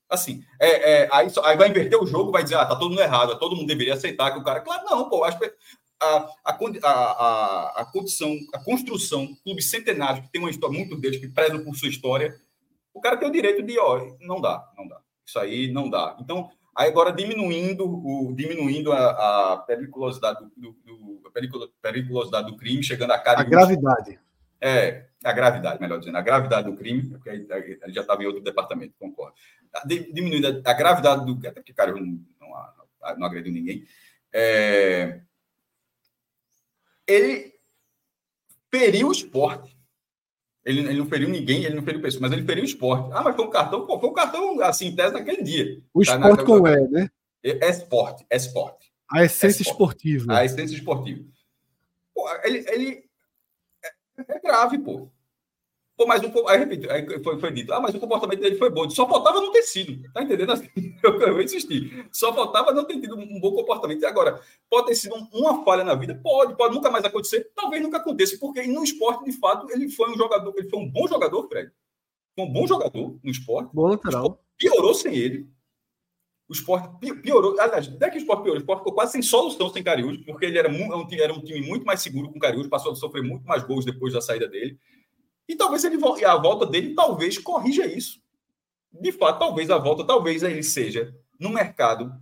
Assim, é, é, aí, aí, vai inverter o jogo, vai dizer, ah, tá todo mundo errado, todo mundo deveria aceitar que o cara. Claro, não, pô, acho que a, a, a, a condição, a construção, clube centenário, que tem uma história muito deles, que prezam por sua história, o cara tem o direito de, ó, não dá, não dá. Isso aí não dá. Então, aí agora diminuindo, o, diminuindo a, a periculosidade do, do, do, periculosidade do crime, chegando a cara. A gravidade. É, a gravidade, melhor dizendo, a gravidade do crime, porque ele já estava em outro departamento, concordo. Diminuindo a, gravidade do. Até porque, cara, eu não, não, não agrediu ninguém. É, ele feriu o esporte. Ele, ele, não feriu ninguém, ele não feriu pessoas, mas ele feriu o esporte. Ah, mas foi um cartão, foi um cartão assim, tese naquele dia. O tá, esporte na, com E, né? É, é esporte, é esporte. A essência é esportiva. A essência esportiva. Pô, ele, ele é grave, pô. Pô, mas o, aí, repito, aí foi, foi dito, ah, mas o comportamento dele foi bom. Só faltava não ter sido, tá entendendo? Assim, <laughs> eu, eu vou insistir. Só faltava não ter tido um bom comportamento. Agora, pode ter sido uma falha na vida? Pode, pode nunca mais acontecer. Talvez nunca aconteça, porque no esporte, de fato, ele foi um jogador, ele foi um bom jogador, Fred. Foi um bom jogador no esporte. Bom lateral. Piorou sem ele. O esporte piorou. Aliás, não é que o esporte piorou, o esporte ficou quase sem solução sem Cariús, porque ele era, um, era um time muito mais seguro com Cariús, passou a sofrer muito mais gols depois da saída dele. E talvez ele e a volta dele talvez corrija isso. de fato, talvez a volta, talvez ele seja no mercado,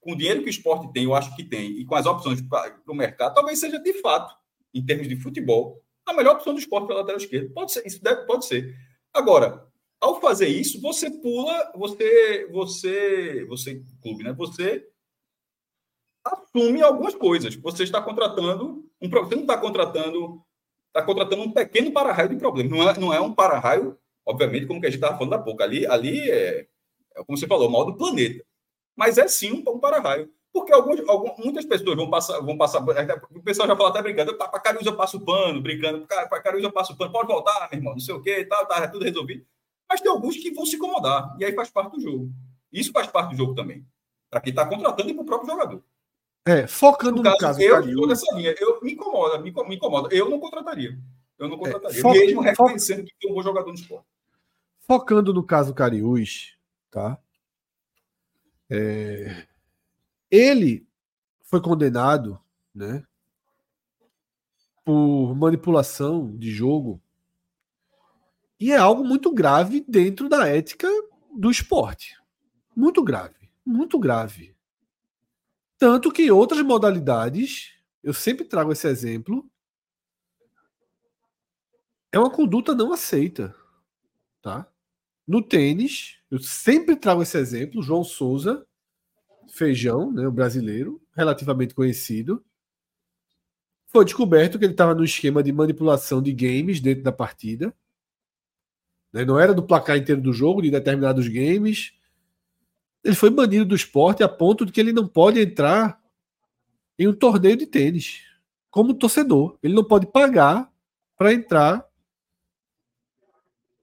com o dinheiro que o esporte tem, eu acho que tem, e com as opções para o mercado, talvez seja de fato, em termos de futebol, a melhor opção do esporte pela lateral esquerda. Pode ser, isso deve, pode ser. Agora, ao fazer isso, você pula, você, você, você, clube, né? Você assume algumas coisas. Você está contratando um, você não está contratando, está contratando um pequeno para-raio de problema. Não é, não é um para-raio, obviamente, como que a gente estava falando há pouco. Ali, ali é, é, como você falou, o mal do planeta. Mas é sim um, um para-raio. Porque alguns, algumas, muitas pessoas vão passar, vão passar. O pessoal já fala até brincando, para Caruso eu passo pano, brincando, para Caruso eu passo pano, pode voltar, meu irmão, não sei o quê, tá, tá, tudo resolvido. Mas tem alguns que vão se incomodar, e aí faz parte do jogo. Isso faz parte do jogo também. Para quem está contratando e para o próprio jogador. É, focando no, no caso, caso eu estou nessa linha, eu me incomoda, me, me, incomoda. Eu não contrataria. Eu não é, contrataria. É, foca, mesmo reconhecendo foca, que é um bom jogador no esporte. Focando no caso Cariús, tá? É, ele foi condenado, né, por manipulação de jogo. E é algo muito grave dentro da ética do esporte. Muito grave, muito grave. Tanto que outras modalidades, eu sempre trago esse exemplo, é uma conduta não aceita, tá? No tênis, eu sempre trago esse exemplo, João Souza, Feijão, né, o brasileiro, relativamente conhecido, foi descoberto que ele estava no esquema de manipulação de games dentro da partida. Né, não era do placar inteiro do jogo, de determinados games. Ele foi banido do esporte a ponto de que ele não pode entrar em um torneio de tênis como torcedor. Ele não pode pagar para entrar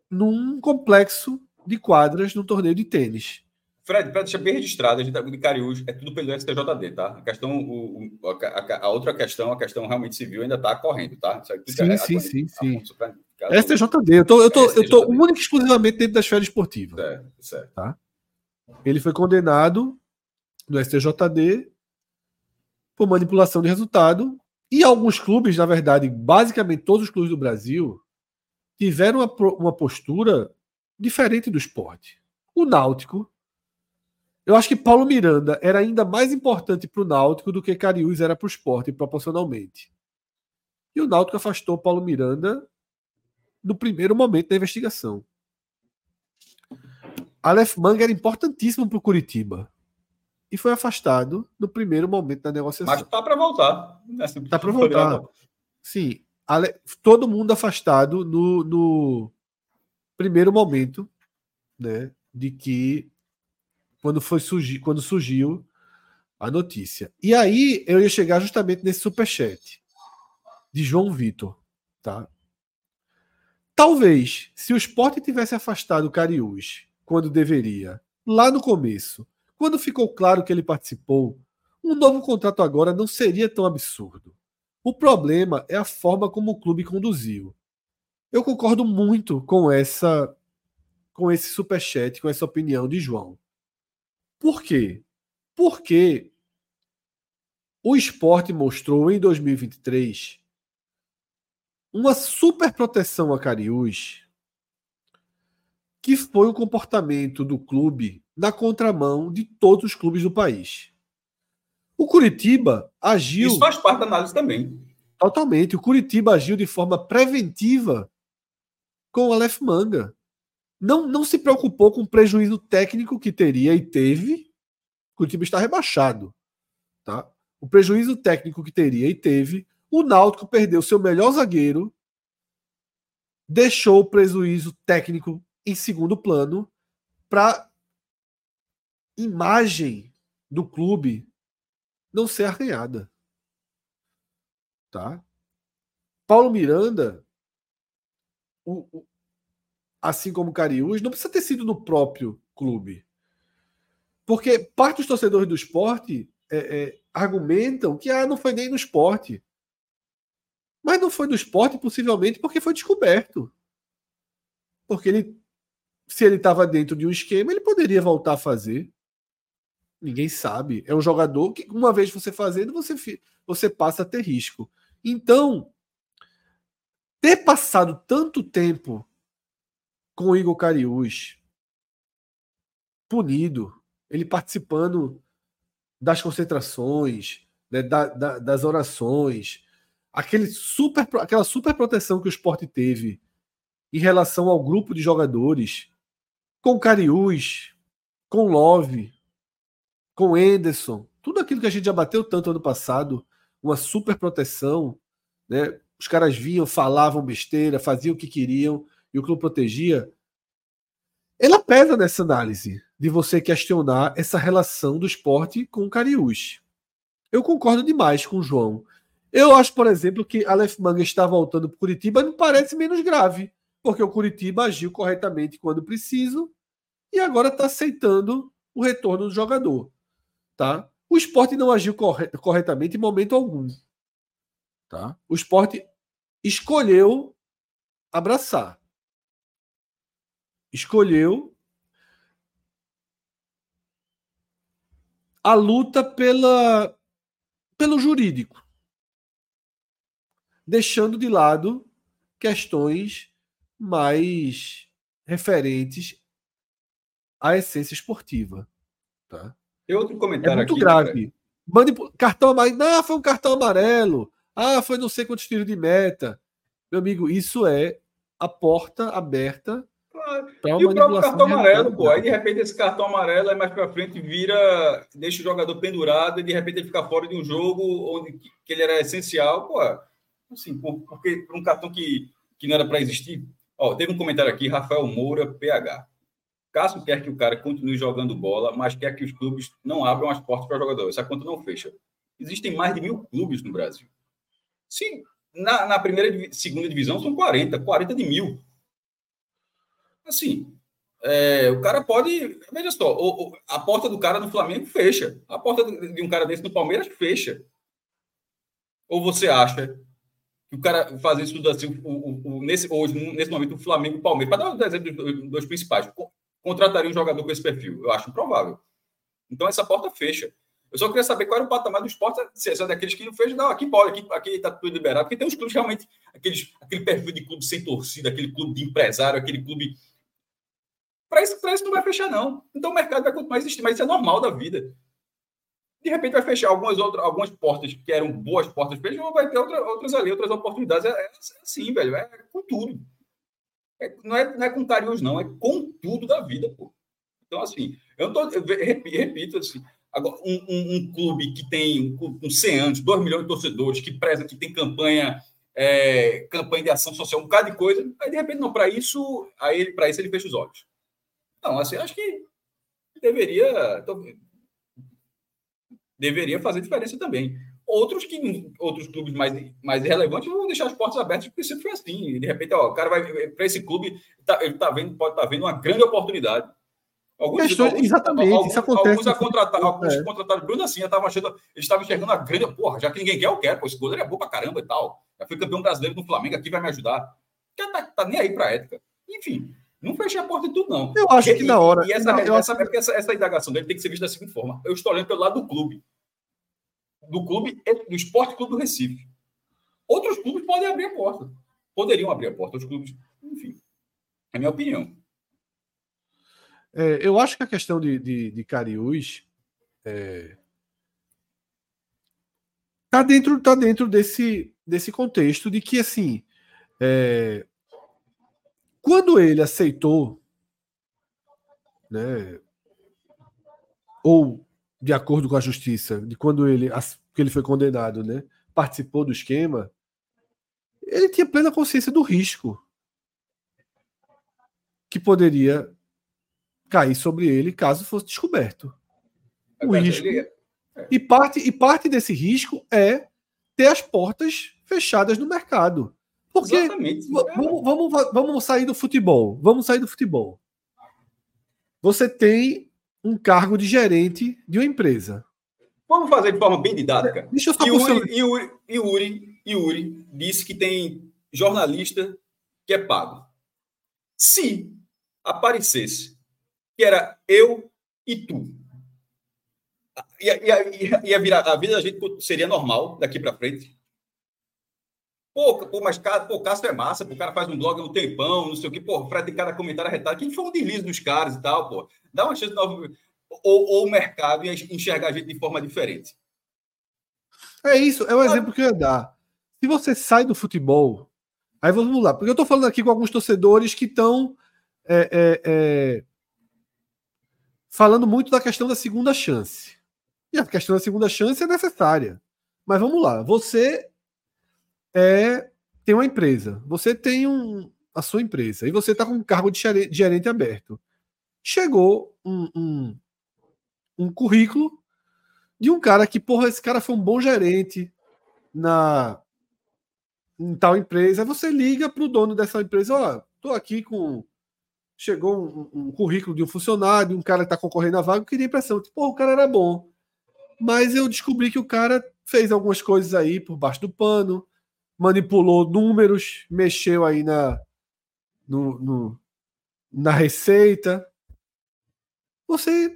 num complexo de quadras no torneio de tênis. Fred, para deixar bem registrado, a gente tá de Cariús, é tudo pelo STJD, tá? A questão, o, o, a, a, outra questão, a questão realmente civil ainda está correndo, tá? Sim, é, sim, sim, sim. STJD, eu tô, eu tô, eu tô único e exclusivamente dentro da esfera esportiva. Certo, certo. Tá? Ele foi condenado no STJD por manipulação de resultado e alguns clubes, na verdade, basicamente todos os clubes do Brasil, tiveram uma, uma postura diferente do esporte. O Náutico eu acho que Paulo Miranda era ainda mais importante para o Náutico do que Cariús era para o esporte, proporcionalmente. E o Náutico afastou Paulo Miranda no primeiro momento da investigação. Aleph Manga era importantíssimo para o Curitiba. E foi afastado no primeiro momento da negociação. Mas está para voltar. Está para voltar. Sim. Ale... Todo mundo afastado no, no primeiro momento né, de que quando foi surgir, quando surgiu a notícia. E aí eu ia chegar justamente nesse superchat de João Vitor, tá? Talvez, se o esporte tivesse afastado o Cariús quando deveria, lá no começo, quando ficou claro que ele participou, um novo contrato agora não seria tão absurdo. O problema é a forma como o clube conduziu. Eu concordo muito com essa com esse superchat, com essa opinião de João. Por quê? Porque o esporte mostrou em 2023 uma super proteção a Cariús, que foi o comportamento do clube na contramão de todos os clubes do país. O Curitiba agiu. Isso faz parte da análise também. Totalmente. O Curitiba agiu de forma preventiva com o Aleph Manga não, não se preocupou com o prejuízo técnico que teria e teve. O time está rebaixado. Tá? O prejuízo técnico que teria e teve. O Náutico perdeu seu melhor zagueiro, deixou o prejuízo técnico em segundo plano para imagem do clube não ser arranhada. Tá? Paulo Miranda, o, assim como Cariús, não precisa ter sido no próprio clube. Porque parte dos torcedores do esporte é, é, argumentam que ah, não foi nem no esporte. Mas não foi no esporte, possivelmente, porque foi descoberto. Porque ele, se ele estava dentro de um esquema, ele poderia voltar a fazer. Ninguém sabe. É um jogador que, uma vez você fazendo, você, você passa a ter risco. Então, ter passado tanto tempo com o Igor Cariús punido, ele participando das concentrações, né, da, da, das orações, aquele super, aquela super proteção que o esporte teve em relação ao grupo de jogadores, com Cariús, com Love, com Enderson, tudo aquilo que a gente já bateu tanto ano passado, uma super proteção, né? Os caras vinham, falavam besteira, faziam o que queriam e o clube protegia. Ela pesa nessa análise de você questionar essa relação do esporte com o Cariús. Eu concordo demais com o João. Eu acho, por exemplo, que Aleph Manga está voltando para Curitiba não parece menos grave, porque o Curitiba agiu corretamente quando preciso e agora está aceitando o retorno do jogador. Tá? O esporte não agiu corretamente em momento algum. Tá? O esporte escolheu abraçar. Escolheu a luta pela, pelo jurídico, deixando de lado questões mais referentes à essência esportiva. Tá? Tem outro comentário é muito aqui, grave. Mande cartão amarelo. Não, foi um cartão amarelo. Ah, foi não sei quantos tiros de meta. Meu amigo, isso é a porta aberta e o próprio cartão amarelo, pô. Aí de repente esse cartão amarelo aí mais para frente vira, deixa o jogador pendurado e de repente ele fica fora de um jogo onde que ele era essencial, pô. Assim, porque por um cartão que, que não era para existir. Ó, teve um comentário aqui, Rafael Moura, PH. Cássio quer que o cara continue jogando bola, mas quer que os clubes não abram as portas para o jogador. Essa conta não fecha. Existem mais de mil clubes no Brasil. Sim, na, na primeira segunda divisão são 40, 40 de mil. Assim, é, o cara pode. Veja só, o, o, a porta do cara no Flamengo fecha. A porta de um cara desse no Palmeiras fecha. Ou você acha que o cara fazer isso tudo assim, o, o, nesse, hoje, nesse momento, o Flamengo e o Palmeiras, para dar um exemplo dos dois principais, contrataria um jogador com esse perfil? Eu acho improvável. Então essa porta fecha. Eu só queria saber qual era o patamar do esporte, se é daqueles que não fez, não, aqui pode, aqui, aqui tá tudo liberado, porque tem uns clubes realmente, aqueles, aquele perfil de clube sem torcida, aquele clube de empresário, aquele clube. Para isso, isso não vai fechar, não. Então o mercado vai continuar existindo, mas isso é normal da vida. De repente vai fechar algumas outras, algumas portas que eram boas portas fecham, vai ter outra, outras ali, outras oportunidades. É, é assim, velho, é com tudo. É, não, é, não é com carinhos, não, é com tudo da vida, pô. Então, assim, eu, tô, eu repito, assim, Agora, um, um, um, clube que tem com 100 anos, 2 milhões de torcedores, que preza, que tem campanha, é, campanha de ação social, um bocado de coisa, aí de repente, não, para isso, aí para isso ele fecha os olhos. Não, assim, acho que deveria, deveria fazer diferença também. Outros que outros clubes mais, mais relevantes vão deixar as portas abertas, porque sempre foi assim. De repente, ó, o cara vai para esse clube, tá, ele tá vendo, pode estar tá vendo uma grande oportunidade Alguns, alguns, exatamente, alguns, isso acontece. Alguns, a contratar, alguns é. contrataram Bruno assim, estavam achando, eles estavam enxergando a grande, porra, já que ninguém quer, eu quero, pô, esse goleiro é bom pra caramba e tal. Já fui campeão brasileiro no Flamengo, aqui vai me ajudar. Tá, tá nem aí pra ética. Enfim, não fechei a porta de tudo, não. Eu acho e, que na hora. E, essa, eu essa, acho... essa, essa indagação dele tem que ser vista da seguinte forma. Eu estou olhando pelo lado do clube. Do clube, do Esporte Clube do Recife. Outros clubes podem abrir a porta. Poderiam abrir a porta, os clubes. Enfim. É a minha opinião. É, eu acho que a questão de, de, de Cariús é, tá dentro, tá dentro desse, desse contexto de que assim é, quando ele aceitou, né, ou de acordo com a justiça, de quando ele, que ele foi condenado, né, participou do esquema, ele tinha plena consciência do risco que poderia cair sobre ele caso fosse descoberto. O risco. É- e, parte, e parte desse risco é ter as portas fechadas no mercado. Porque vamos, vamos, vamos sair do futebol. Vamos sair do futebol. Você tem um cargo de gerente de uma empresa. Vamos fazer de forma bem didática. Deixa eu só Yuri, Yuri, Yuri, Yuri disse que tem jornalista que é pago. Se aparecesse que era eu e tu. Ia, ia, ia virar, a vida da gente seria normal daqui para frente. Pô, pô, mas cara, pô, Castro é massa, pô, o cara faz um blog no tempão, não sei o que, pô, Fred tem cada comentário arretado. Quem foi um deslize dos caras e tal, pô? Dá uma chance nova. Ou, ou o mercado ia enxergar a gente de forma diferente. É isso, é o exemplo que eu ia dar. Se você sai do futebol, aí vamos lá, porque eu tô falando aqui com alguns torcedores que estão é, é, é, falando muito da questão da segunda chance. E a questão da segunda chance é necessária. Mas vamos lá, você é tem uma empresa, você tem um, a sua empresa e você está com um cargo de gerente aberto. Chegou um, um, um, currículo de um cara que, porra, esse cara foi um bom gerente na em tal empresa. Você liga para o dono dessa empresa, ó, tô aqui com chegou um, um, currículo de um funcionário, um cara que está concorrendo à vaga, eu queria impressão, tipo, o cara era bom. Mas eu descobri que o cara fez algumas coisas aí por baixo do pano, manipulou números, mexeu aí na, no, no, na receita. Você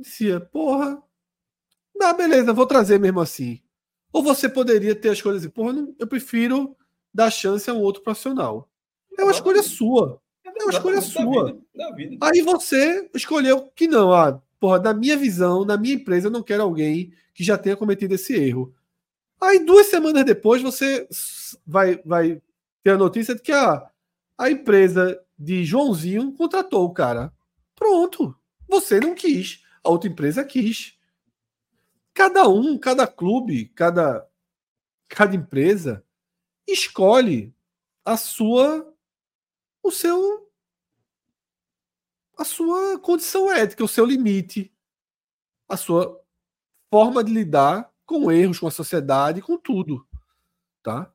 dizia, porra, não, beleza, vou trazer mesmo assim. Ou você poderia ter as coisas assim, porra, não, eu prefiro dar chance a um outro profissional. É uma escolha sua. É uma escolha sua. Aí você escolheu que não, ah, porra, na minha visão, na minha empresa, eu não quero alguém que já tenha cometido esse erro. Aí, duas semanas depois, você vai, vai ter a notícia de que a, a empresa de Joãozinho contratou o cara. Pronto. Você não quis. A outra empresa quis. Cada um, cada clube, cada, cada empresa escolhe a sua o seu a sua condição ética, o seu limite, a sua forma de lidar com erros, com a sociedade, com tudo, tá?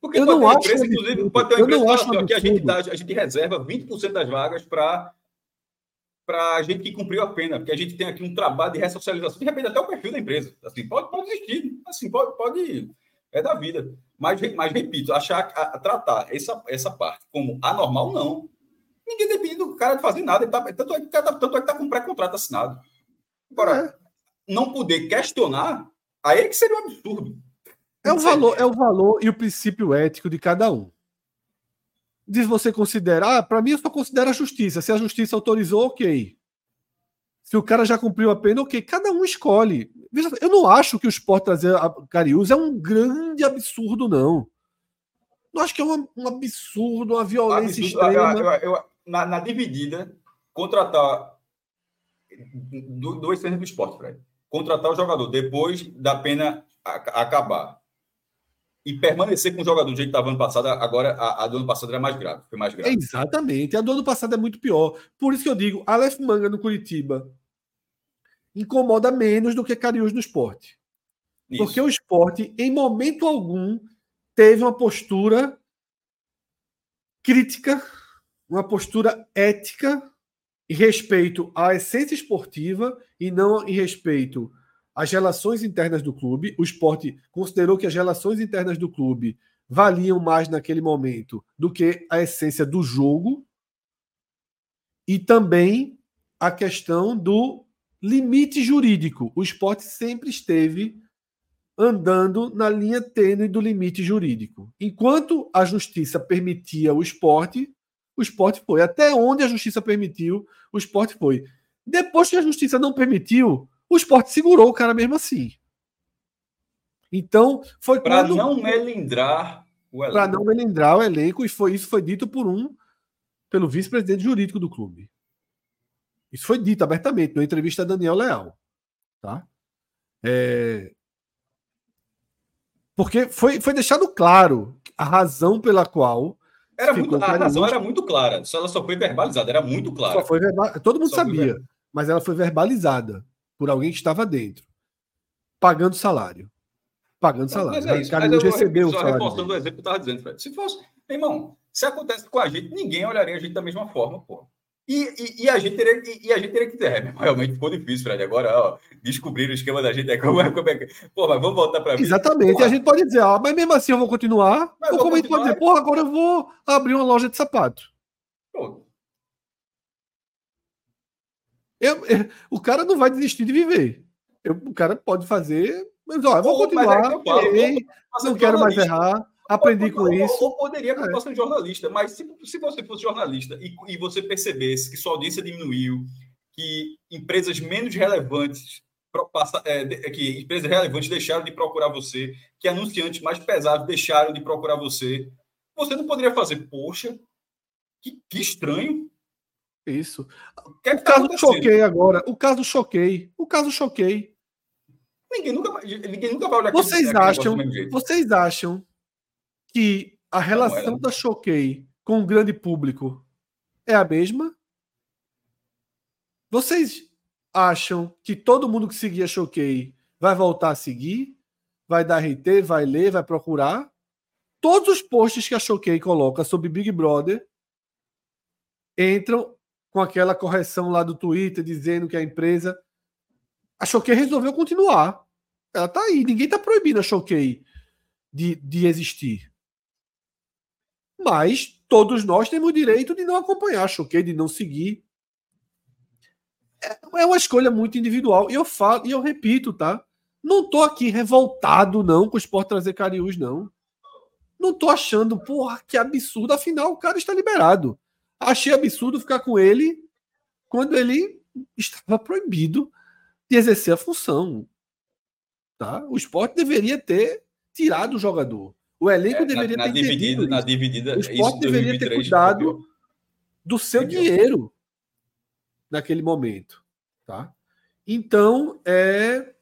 Porque eu não acho empresa, inclusive, pode ter uma empresa acho que a gente, dá, a gente reserva 20% das vagas para para a gente que cumpriu a pena, porque a gente tem aqui um trabalho de ressocialização, de repente até o perfil da empresa, assim, pode, pode existir, assim, pode, pode, é da vida. Mas, mas repito, achar, a, tratar essa, essa parte como anormal, não. Ninguém depende do cara de fazer nada, tá, tanto, é que, tanto é que está com pré-contrato assinado. Agora, é. não poder questionar, aí é que seria um absurdo. É o valor, é o valor e o princípio ético de cada um. Diz você considerar, ah, para mim eu só considero a justiça. Se a justiça autorizou, ok. Se o cara já cumpriu a pena, ok. Cada um escolhe. Veja, eu não acho que o esporte trazer a Cariús é um grande absurdo, não. Não acho que é um, um absurdo, uma violência absurdo. extrema. Eu, eu, eu, na, na, dividida, contratar dois centros do esporte, Fred. Contratar o jogador depois da pena acabar e permanecer com o jogador do jeito que estava ano passado, agora a, a do ano passado era mais grave, foi mais grave. Exatamente, a do ano passado é muito pior. Por isso que eu digo, Aleph Manga no Curitiba incomoda menos do que Cariús no esporte. Isso. Porque o esporte, em momento algum, teve uma postura crítica, uma postura ética e respeito à essência esportiva e não em respeito as relações internas do clube. O esporte considerou que as relações internas do clube valiam mais naquele momento do que a essência do jogo. E também a questão do limite jurídico. O esporte sempre esteve andando na linha tênue do limite jurídico. Enquanto a justiça permitia o esporte, o esporte foi. Até onde a justiça permitiu, o esporte foi. Depois que a justiça não permitiu, o esporte segurou o cara mesmo assim. Então, foi Para quando... não melindrar o elenco. Para não melindrar o elenco, e foi, isso foi dito por um, pelo vice-presidente jurídico do clube. Isso foi dito abertamente na entrevista a Daniel Leal. Tá? É... Porque foi, foi deixado claro a razão pela qual. Era muito, a razão era muito clara, só ela só foi verbalizada, era muito clara. Só foi verbal, todo mundo só sabia, mas ela foi verbalizada por alguém que estava dentro, pagando salário. Pagando salário. Mas é isso, mas recebeu o salário. Reforçando o exemplo que eu estava dizendo, Fred. Se fosse, irmão, se acontece com a gente, ninguém olharia a gente da mesma forma, pô. E, e, e, a gente teria, e, e, a gente teria que dizer, é, realmente ficou difícil, Fred. Agora, ó, descobrir o esquema da gente é como é, como é Pô, mas vamos voltar para Exatamente. Porra. E a gente pode dizer, ó, mas mesmo assim eu vou continuar. Mas ou como a gente pode dizer, porra, agora eu vou abrir uma loja de sapato. Pronto. Eu, eu, o cara não vai desistir de viver. Eu, o cara pode fazer, mas ó, eu vou continuar, é eu falo, não quero mais errar. aprendi com isso. Ou, poderia continuar é. sendo jornalista, mas se, se você fosse jornalista e, e você percebesse que sua audiência diminuiu, que empresas menos relevantes é, que empresas relevantes deixaram de procurar você, que anunciantes mais pesados deixaram de procurar você, você não poderia fazer, poxa, que, que estranho. Isso. Que é que o tá caso choquei agora. O caso choquei. O caso choquei. Ninguém nunca, ninguém nunca vai olhar vocês acham, Vocês acham que a relação não, da Choquei com o grande público é a mesma? Vocês acham que todo mundo que seguia Choquei vai voltar a seguir? Vai dar RT, vai ler, vai procurar? Todos os posts que a Choquei coloca sobre Big Brother entram com aquela correção lá do Twitter dizendo que a empresa. A Choquei resolveu continuar. Ela tá aí. Ninguém tá proibindo a Choquei de, de existir. Mas todos nós temos o direito de não acompanhar a Choquei, de não seguir. É, é uma escolha muito individual. E eu falo, e eu repito, tá? Não tô aqui revoltado, não, com o esporte trazer Cariús, não. Não tô achando, porra, que absurdo. Afinal, o cara está liberado. Achei absurdo ficar com ele quando ele estava proibido de exercer a função. Tá? O esporte deveria ter tirado o jogador. O elenco é, deveria na, ter na dividida, na dividida, O esporte deveria ter cuidado do seu dinheiro naquele momento. Tá? Então, é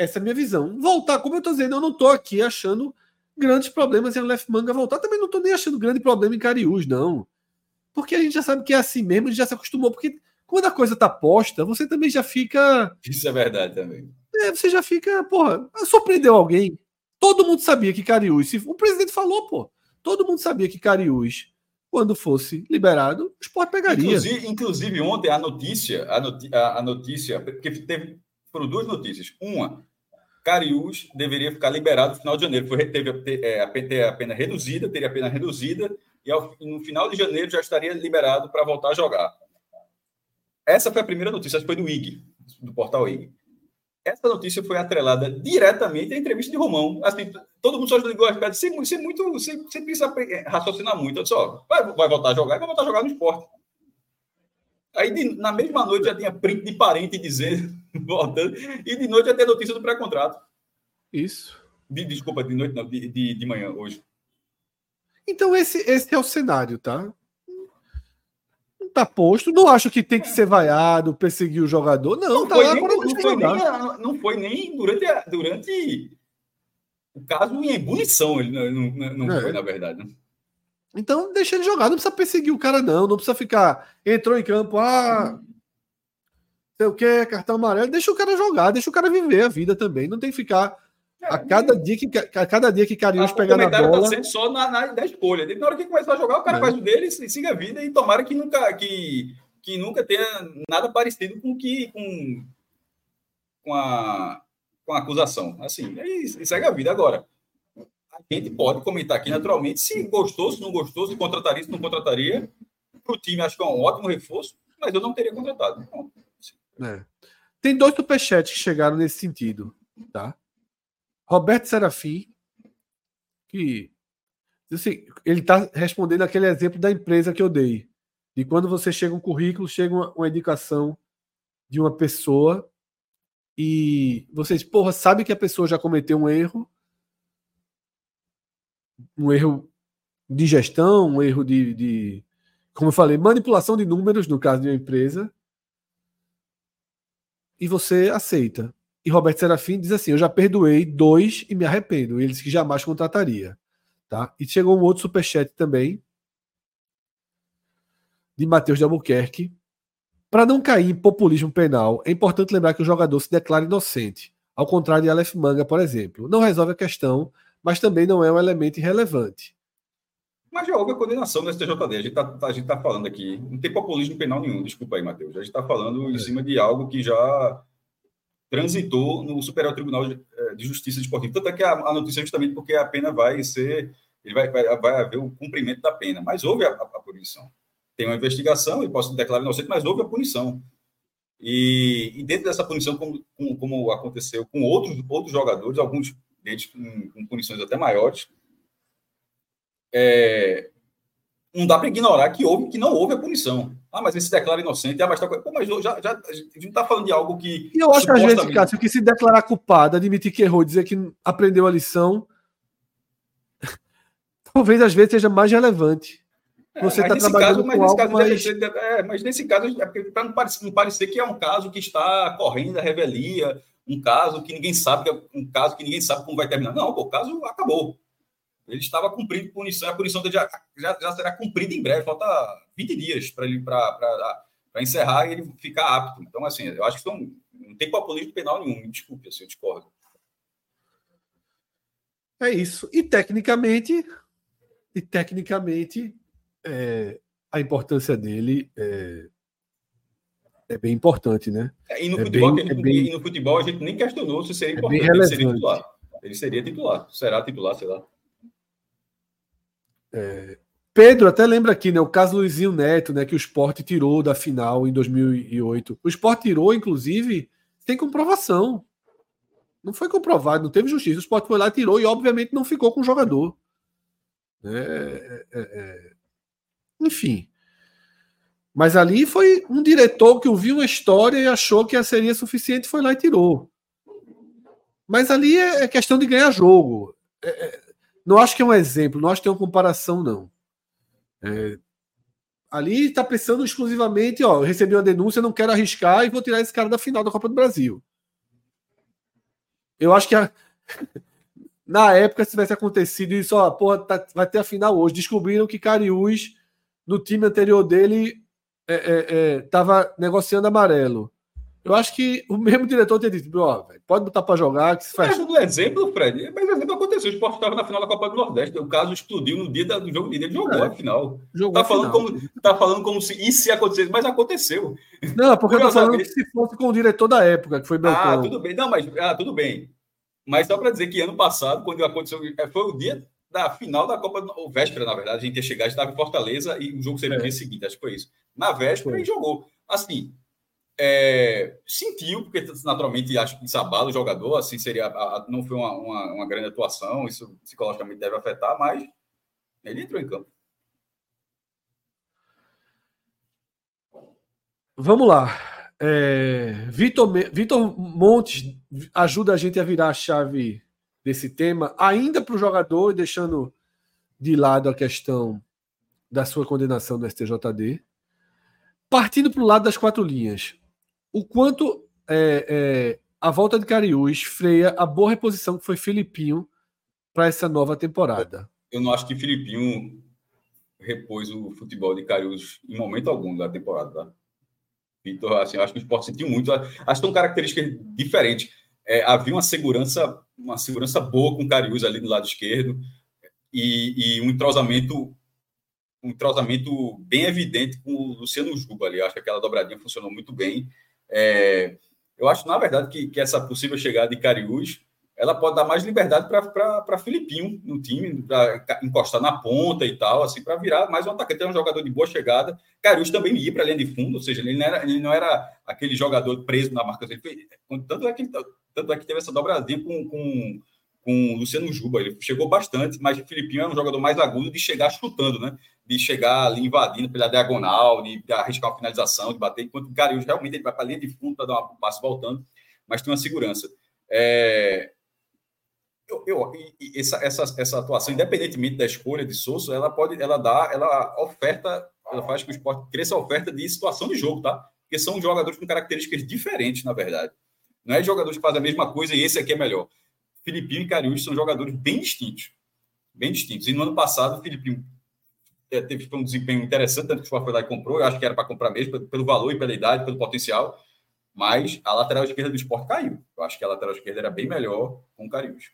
essa é a minha visão. Voltar, como eu estou dizendo, eu não estou aqui achando grandes problemas em Left Manga voltar. Também não estou nem achando grande problema em Cariús, não. Porque a gente já sabe que é assim mesmo, a gente já se acostumou. Porque quando a coisa está posta, você também já fica. Isso é verdade também. É, você já fica, porra, surpreendeu alguém. Todo mundo sabia que Cariús, o presidente falou, pô, todo mundo sabia que Cariús quando fosse liberado, o esporte pegaria. Inclusive, inclusive ontem a notícia, a, noti a, notícia, porque teve, foram duas notícias. Uma, Cariús deveria ficar liberado no final de janeiro. Foi, teve é, a, pena reduzida, teria a pena reduzida, e ao, no final de janeiro já estaria liberado para voltar a jogar. Essa foi a primeira notícia, essa foi do IG, do portal IG. Essa notícia foi atrelada diretamente à entrevista de Romão. Assim, todo mundo só ligou a pés. Você, você, muito, você, você precisa raciocinar muito. Eu disse, ó, vai, vai voltar a jogar e vai voltar a jogar no esporte. Aí, de, na mesma noite, já tinha print de parente dizendo, <laughs> voltando, e de noite já tem notícia do pré-contrato. Isso. De, desculpa, de noite, não, de, de, de manhã, hoje. Então, esse, esse é o cenário, tá? tá posto. Não acho que tem que ser vaiado, perseguir o jogador. Não, não tá foi lá nem, não, foi nem, não foi nem durante, a, durante o caso em ebulição, ele não, não, não é. foi, na verdade. Né? Então, deixa ele jogar. Não precisa perseguir o cara, não. Não precisa ficar. Entrou em campo, ah. Sei o que, cartão amarelo. Deixa o cara jogar, deixa o cara viver a vida também. Não tem que ficar a cada dia que, a cada dia que Cariús pegar na bola... Tá sendo só na, na, na escolha. Na hora que começar a jogar, o cara é. faz o dele e siga a vida e tomara que nunca, que, que nunca tenha nada parecido com que com, com, a, com a acusação. Assim, e, e segue a vida. Agora, a gente pode comentar aqui naturalmente se gostou, se não gostou, se contrataria, se não contrataria. Para o time, acho que é um ótimo reforço, mas eu não teria contratado. É. Tem dois superchats que chegaram nesse sentido, tá? Roberto Serafim, que assim, ele está respondendo aquele exemplo da empresa que eu dei. De quando você chega um currículo, chega uma, uma indicação de uma pessoa e vocês, porra, sabe que a pessoa já cometeu um erro, um erro de gestão, um erro de, de como eu falei, manipulação de números no caso de uma empresa, e você aceita. E Roberto Serafim diz assim: Eu já perdoei dois e me arrependo. Ele disse que jamais contrataria. Tá? E chegou um outro superchat também, de Matheus de Albuquerque. Para não cair em populismo penal, é importante lembrar que o jogador se declara inocente, ao contrário de Aleph Manga, por exemplo. Não resolve a questão, mas também não é um elemento irrelevante. Mas já houve a condenação do STJD. A gente está tá falando aqui. Não tem populismo penal nenhum, desculpa aí, Matheus. A gente está falando em é. cima de algo que já transitou no Superior Tribunal de, eh, de Justiça Desportiva. Tanto é que a, a, notícia é justamente porque a pena vai ser, ele vai, vai, vai haver o cumprimento da pena, mas houve a, a, a punição. Tem uma investigação, e posso declarar inocente, mas houve a punição. E, e dentro dessa punição, como, como, como, aconteceu com outros, outros jogadores, alguns deles com, com punições até maiores, é, não dá para ignorar que houve, que não houve a punição. Ah, mas ele se declara inocente. Ah, mas, tá, Pô, mas já, já, a gente não está falando de algo que. E eu acho que às vezes, Cássio, que se declarar culpado, admitir que errou, dizer que aprendeu a lição, <laughs> talvez às vezes seja mais relevante. É, Você está trabalhando caso, mas com algo caso, mais... é, mas nesse caso, é para não parecer, não parecer que é um caso que está correndo a revelia, um caso que ninguém sabe, é um caso que ninguém sabe como vai terminar. Não, pô, o caso acabou. Ele estava cumprindo punição, a punição dele já, já, já será cumprida em breve, falta 20 dias para ele para encerrar e ele ficar apto. Então, assim, eu acho que são, não tem populismo penal nenhum, me desculpe, assim, eu discordo. É isso. E tecnicamente, e tecnicamente, é, a importância dele é, é bem importante, né? É, e, no, é futebol, bem, gente, bem, e no futebol a gente nem questionou se seria é importante. ele seria titular. Ele seria titular. Será titular, sei lá. É, Pedro até lembra aqui, né? O caso Luizinho Neto, né? Que o esporte tirou da final em 2008. O esporte tirou, inclusive, tem comprovação. Não foi comprovado, não teve justiça. O esporte foi lá, tirou e, obviamente, não ficou com o jogador. É, é, é, é. enfim. Mas ali foi um diretor que ouviu uma história e achou que seria suficiente, foi lá e tirou. Mas ali é, é questão de ganhar jogo. É, não acho que é um exemplo, não acho que é uma comparação, não. É, ali está pensando exclusivamente, ó, recebi uma denúncia, não quero arriscar e vou tirar esse cara da final da Copa do Brasil. Eu acho que a... <laughs> na época, se tivesse acontecido isso, ó, porra, tá, vai ter a final hoje. Descobriram que Cariús, no time anterior dele, estava é, é, é negociando amarelo. Eu acho que o mesmo diretor teria dito, ó, pode botar para jogar, que se faz. Mas exemplo, Fred, mas o exemplo aconteceu. O Sport estava na final da Copa do Nordeste. O caso explodiu no dia do jogo dele, jogou é. a final. Jogou tá, falando final. Como, tá falando como se isso ia acontecer, mas aconteceu. Não, porque eu tô falando que se fosse com o diretor da época, que foi Beltrão. Ah, tudo bem. Não, mas ah, tudo bem. Mas só para dizer que ano passado, quando aconteceu, é, foi o dia da final da Copa, ou véspera, na verdade, a gente ia chegar, estava em Fortaleza e o jogo seria no é. dia seguinte, acho que foi isso. Na véspera, foi. e jogou. Assim, é, sentiu, porque naturalmente acho que desabala o jogador, assim seria. A, não foi uma, uma, uma, grande atuação, isso psicologicamente deve afetar, mas ele entrou em campo. Vamos lá. É, Vitor, Vitor Montes ajuda a gente a virar a chave desse tema, ainda para o jogador, deixando de lado a questão da sua condenação no STJD. Partindo para o lado das quatro linhas, o quanto é, é, a volta de Cariús freia a boa reposição que foi Filipinho para essa nova temporada. Eu não acho que Filipinho repôs o futebol de Cariús em momento algum da temporada. Tá? Vitor, assim, acho que o esporte sentiu muito. Acho que são características diferentes. É, havia uma segurança, uma segurança boa com o Cariús ali do lado esquerdo e, e um entrosamento um entrosamento bem evidente com o Luciano Juba ali. Acho que aquela dobradinha funcionou muito bem. É, eu acho, na verdade, que, que essa possível chegada de Cariús ela pode dar mais liberdade para Filipinho no time, para encostar na ponta e tal, assim, para virar mais um atacante. É um jogador de boa chegada. Cariús também ia para a linha de fundo, ou seja, ele não, era, ele não era aquele jogador preso na marca. tanto, é que, tanto é que teve essa dobradinha com, com, com o Luciano Juba. Ele chegou bastante, mas o Filipinho é um jogador mais agudo de chegar chutando, né? de chegar ali invadindo pela diagonal, de, arriscar uma finalização, de bater, enquanto o Garius realmente ele vai para a linha de fundo para dar um passo voltando, mas tem uma segurança. É, eu, eu, essa, essa, essa atuação, independentemente da escolha de Souza, ela pode, ela dá, ela oferta, ela faz que o esporte cresça a oferta de situação de jogo, tá? Porque são jogadores com características diferentes, na verdade. Não é jogadores que fazem a mesma coisa e esse aqui é melhor. Filipinho e Cariús são jogadores bem distintos. Bem distintos. E no ano passado, o Filipinho é, teve um desempenho interessante, tanto que o Sport foi lá e comprou, eu acho que era para comprar mesmo, pelo valor e pela idade, pelo potencial, mas a lateral esquerda do Sport caiu. Eu acho que a lateral esquerda era bem melhor com o Cariús.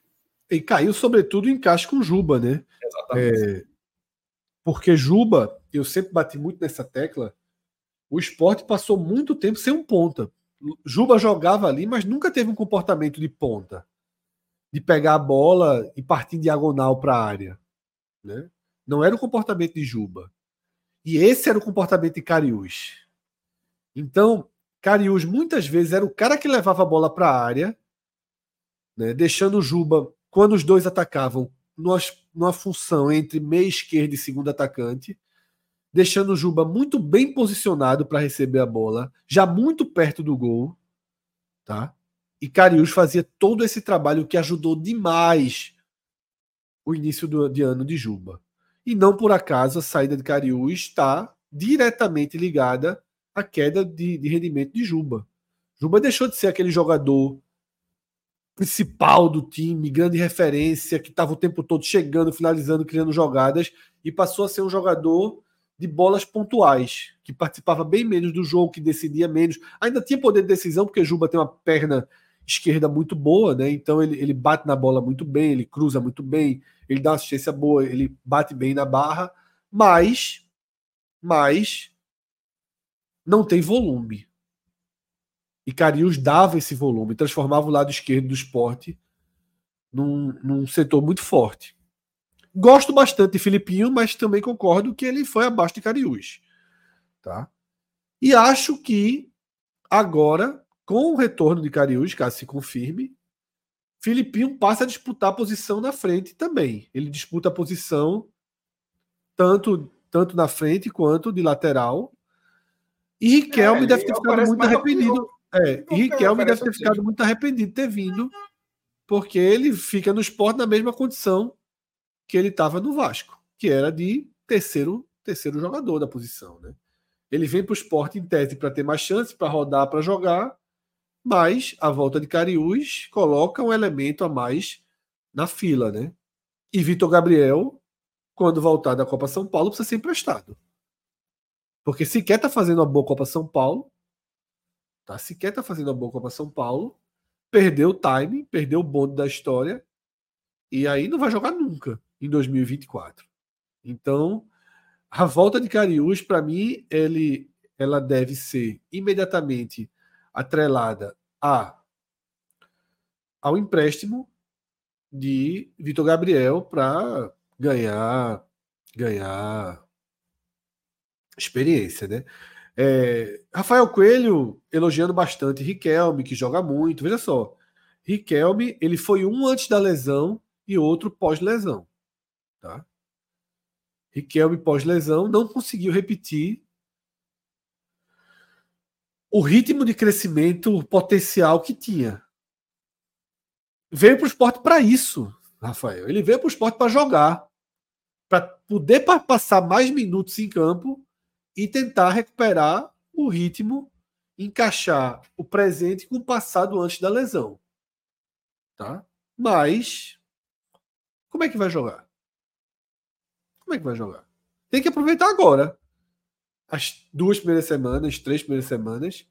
E caiu, sobretudo, em encaixe com Juba, né? Exatamente. É, porque Juba, eu sempre bati muito nessa tecla, o esporte passou muito tempo sem um ponta. Juba jogava ali, mas nunca teve um comportamento de ponta. De pegar a bola e partir diagonal para a área. Né? Não era o comportamento de Juba. E esse era o comportamento de Cariús. Então, Cariús muitas vezes era o cara que levava a bola para a área, né, deixando Juba, quando os dois atacavam, numa, numa função entre meia esquerda e segundo atacante, deixando o Juba muito bem posicionado para receber a bola, já muito perto do gol, tá? E Cariús fazia todo esse trabalho que ajudou demais o início do, de ano de Juba. E não por acaso a saída de Cariús está diretamente ligada à queda de, de rendimento de Juba. Juba deixou de ser aquele jogador principal do time, grande referência, que estava o tempo todo chegando, finalizando, criando jogadas, e passou a ser um jogador de bolas pontuais, que participava bem menos do jogo, que decidia menos. Ainda tinha poder de decisão, porque Juba tem uma perna esquerda muito boa, né? Então ele, ele bate na bola muito bem, ele cruza muito bem, ele dá assistência boa, ele bate bem na barra, mas, mas não tem volume. E Carius dava esse volume, transformava o lado esquerdo do esporte num, num setor muito forte. Gosto bastante de Filipinho, mas também concordo que ele foi abaixo de Cariús. Tá? E acho que agora, com o retorno de Cariús, caso se confirme, Filipinho passa a disputar a posição na frente também. Ele disputa a posição tanto, tanto na frente quanto de lateral. E Riquelme é, deve ter ficado muito arrependido. É, e Riquelme deve ter ficado muito arrependido de ter vindo, porque ele fica no esporte na mesma condição que ele estava no Vasco, que era de terceiro, terceiro jogador da posição. Né? Ele vem para o esporte em tese para ter mais chance, para rodar, para jogar, mas a volta de Cariús coloca um elemento a mais na fila. Né? E Vitor Gabriel, quando voltar da Copa São Paulo, precisa ser emprestado. Porque sequer está fazendo uma boa Copa São Paulo, Tá? Sequer tá fazendo a boa Copa São Paulo, perdeu o time, perdeu o bonde da história, e aí não vai jogar nunca em 2024. Então, a volta de Cariús, para mim, ele, ela deve ser imediatamente atrelada a ao empréstimo de Vitor Gabriel para ganhar ganhar experiência, né? É, Rafael Coelho elogiando bastante Riquelme, que joga muito. Veja só, Riquelme ele foi um antes da lesão e outro pós-lesão. Tá? Riquelme pós-lesão não conseguiu repetir o ritmo de crescimento potencial que tinha. Veio para o esporte para isso, Rafael. Ele veio para o esporte para jogar, para poder passar mais minutos em campo e tentar recuperar o ritmo, encaixar o presente com o passado antes da lesão. Tá? Mas como é que vai jogar? Como é que vai jogar? Tem que aproveitar agora. As duas primeiras semanas, três primeiras semanas.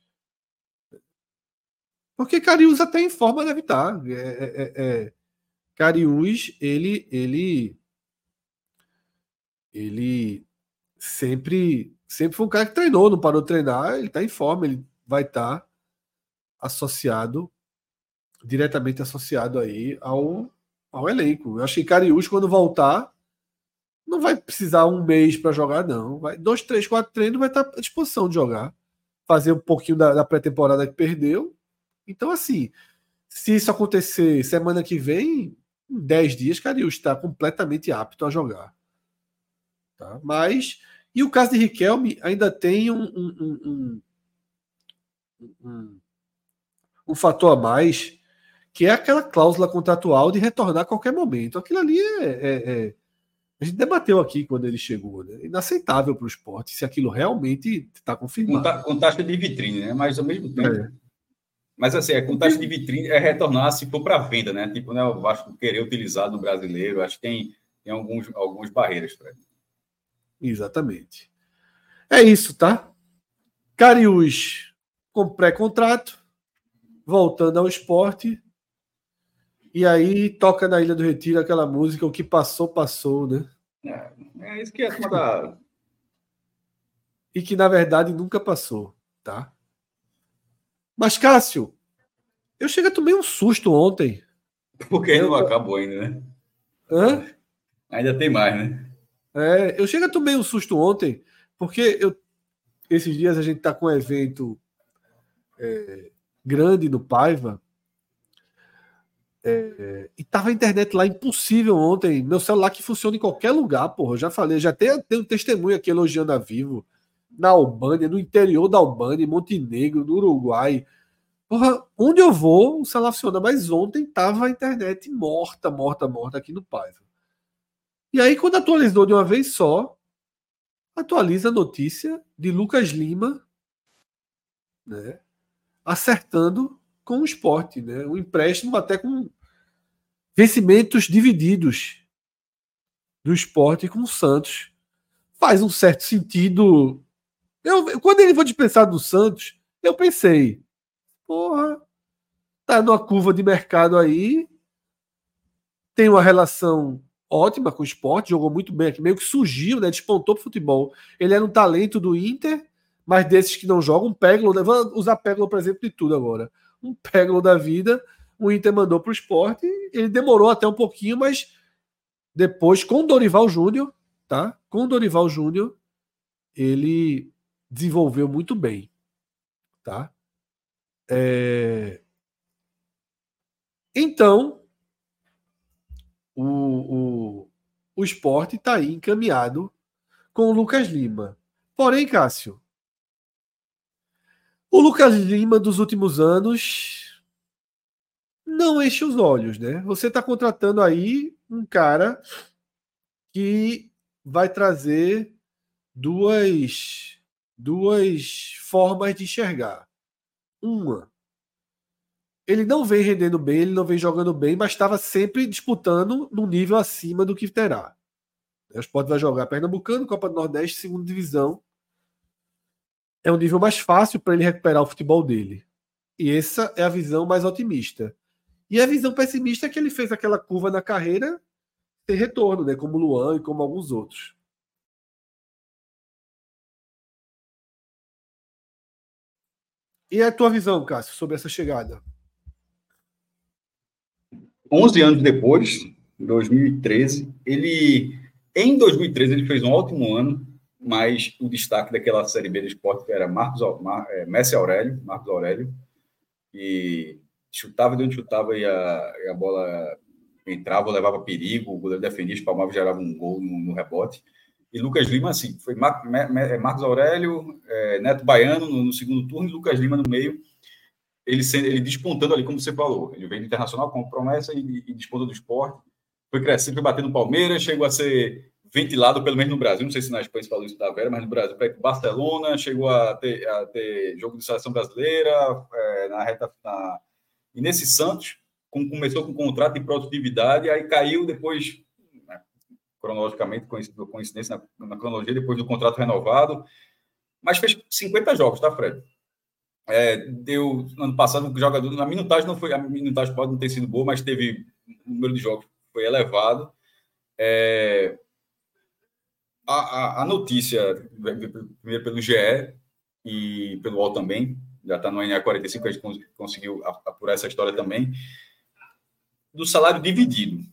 Porque Cariús até em forma deve estar. É, é, é, é. Cariús, ele, ele, ele sempre sempre foi um cara que treinou, não parou de treinar, ele está em forma, ele vai estar tá associado, diretamente associado aí ao, ao elenco. Eu acho que Cariús, quando voltar, não vai precisar um mês para jogar, não. Vai, dois, três, quatro treinos vai estar tá à disposição de jogar. Fazer um pouquinho da, da pré-temporada que perdeu. Então, assim, se isso acontecer semana que vem, em 10 dias, Cariús está completamente apto a jogar. Tá? Mas e o caso de Riquelme ainda tem um, um, um, um, um fator a mais, que é aquela cláusula contratual de retornar a qualquer momento. Aquilo ali é, é, é a gente debateu aqui quando ele chegou, né? Inaceitável para o esporte, se aquilo realmente está confirmado. Com, taxa de vitrine, né? Mas ao mesmo tempo. É. Mas assim, é, com taxa de vitrine é retornar se for para venda, né? Tipo, né, o Vasco querer utilizar no brasileiro, acho que tem, tem alguns, algumas barreiras para ele. Exatamente. É isso, tá? Cariús com pré-contrato, voltando ao esporte. E aí toca na Ilha do Retiro aquela música, o que passou, passou, né? É, é isso que é uma da. e que na verdade nunca passou, tá? Mas, Cássio, eu cheguei a tomar um susto ontem. Porque ainda não acabou ainda, né? Hã? Ainda tem mais, né? É, eu chego a tomei um susto ontem, porque eu, esses dias a gente está com um evento é, grande no Paiva. É, e tava a internet lá impossível ontem. Meu celular que funciona em qualquer lugar, porra. Eu já falei, já tem, tem um testemunho aqui elogiando a Vivo. Na Albânia, no interior da Albânia, em Montenegro, no Uruguai. Porra, onde eu vou, o celular funciona. Mas ontem tava a internet morta, morta, morta aqui no Paiva. E aí, quando atualizou de uma vez só, atualiza a notícia de Lucas Lima, né? Acertando com o esporte, né? Um empréstimo até com vencimentos divididos do esporte com o Santos. Faz um certo sentido. Eu, quando ele foi dispensado do Santos, eu pensei, porra, tá numa curva de mercado aí, tem uma relação ótima com o esporte, jogou muito bem aqui, meio que surgiu, né? Despontou pro futebol. Ele era um talento do Inter, mas desses que não jogam, Peglo, né? vou usar Peglo, por exemplo, de tudo agora. <laughs> Um Peglo da vida o Inter mandou para o esporte. Ele demorou até um pouquinho, mas depois, com o Dorival Júnior, tá? Com o Dorival Júnior, ele desenvolveu muito bem, tá? É... Então, o, o, o esporte está aí encaminhado com o Lucas Lima. Porém, Cássio, o Lucas Lima dos últimos anos não enche os olhos, né? Você está contratando aí um cara que vai trazer duas, duas formas de enxergar. Uma, ele não vem rendendo bem, ele não vem jogando bem, mas estava sempre disputando num nível acima do que terá. O Sport vai jogar Pernambucano, Copa do Nordeste, segunda divisão. É um nível mais fácil para ele recuperar o futebol dele. E essa é a visão mais otimista. E a visão pessimista é que ele fez aquela curva na carreira ter retorno, né? Como o Luan e como alguns outros. E a tua visão, Cássio, sobre essa chegada? 11 anos depois, 2013, ele em 2013 ele fez um ótimo ano, mas o destaque daquela série B do esporte era Marcos é, Messi Aurélio, Marcos Aurélio, e chutava de onde chutava e a, e a bola entrava, levava perigo, o goleiro defendia, espalmava gerava um gol no, no, rebote. E Lucas Lima, assim, foi Mar, é, Marcos Aurélio, é, Neto Baiano no, no, segundo turno e Lucas Lima no meio, ele, ele despontando ali, como você falou. Ele veio do Internacional com promessa e, e do esporte. Foi crescendo, foi batendo Palmeiras, chegou a ser ventilado, pelo menos no Brasil, não sei se na Espanha se falou isso da Vera, mas no Brasil, Barcelona, chegou a ter, a ter jogo de seleção brasileira, é, na reta, na, e nesse Santos, começou com um contrato de produtividade, aí caiu depois, né, cronologicamente, coincidência na, na, cronologia, depois do contrato renovado, mas fez 50 jogos, tá, Fred? É, deu, ano passado, o jogador, na minutagem não foi, a minutagem pode não ter sido boa, mas teve, o número de jogos foi elevado. É, a, a, a, notícia, primeiro pelo GE e pelo UOL também, já está no NA45, a gente conseguiu apurar essa história também, do salário dividido.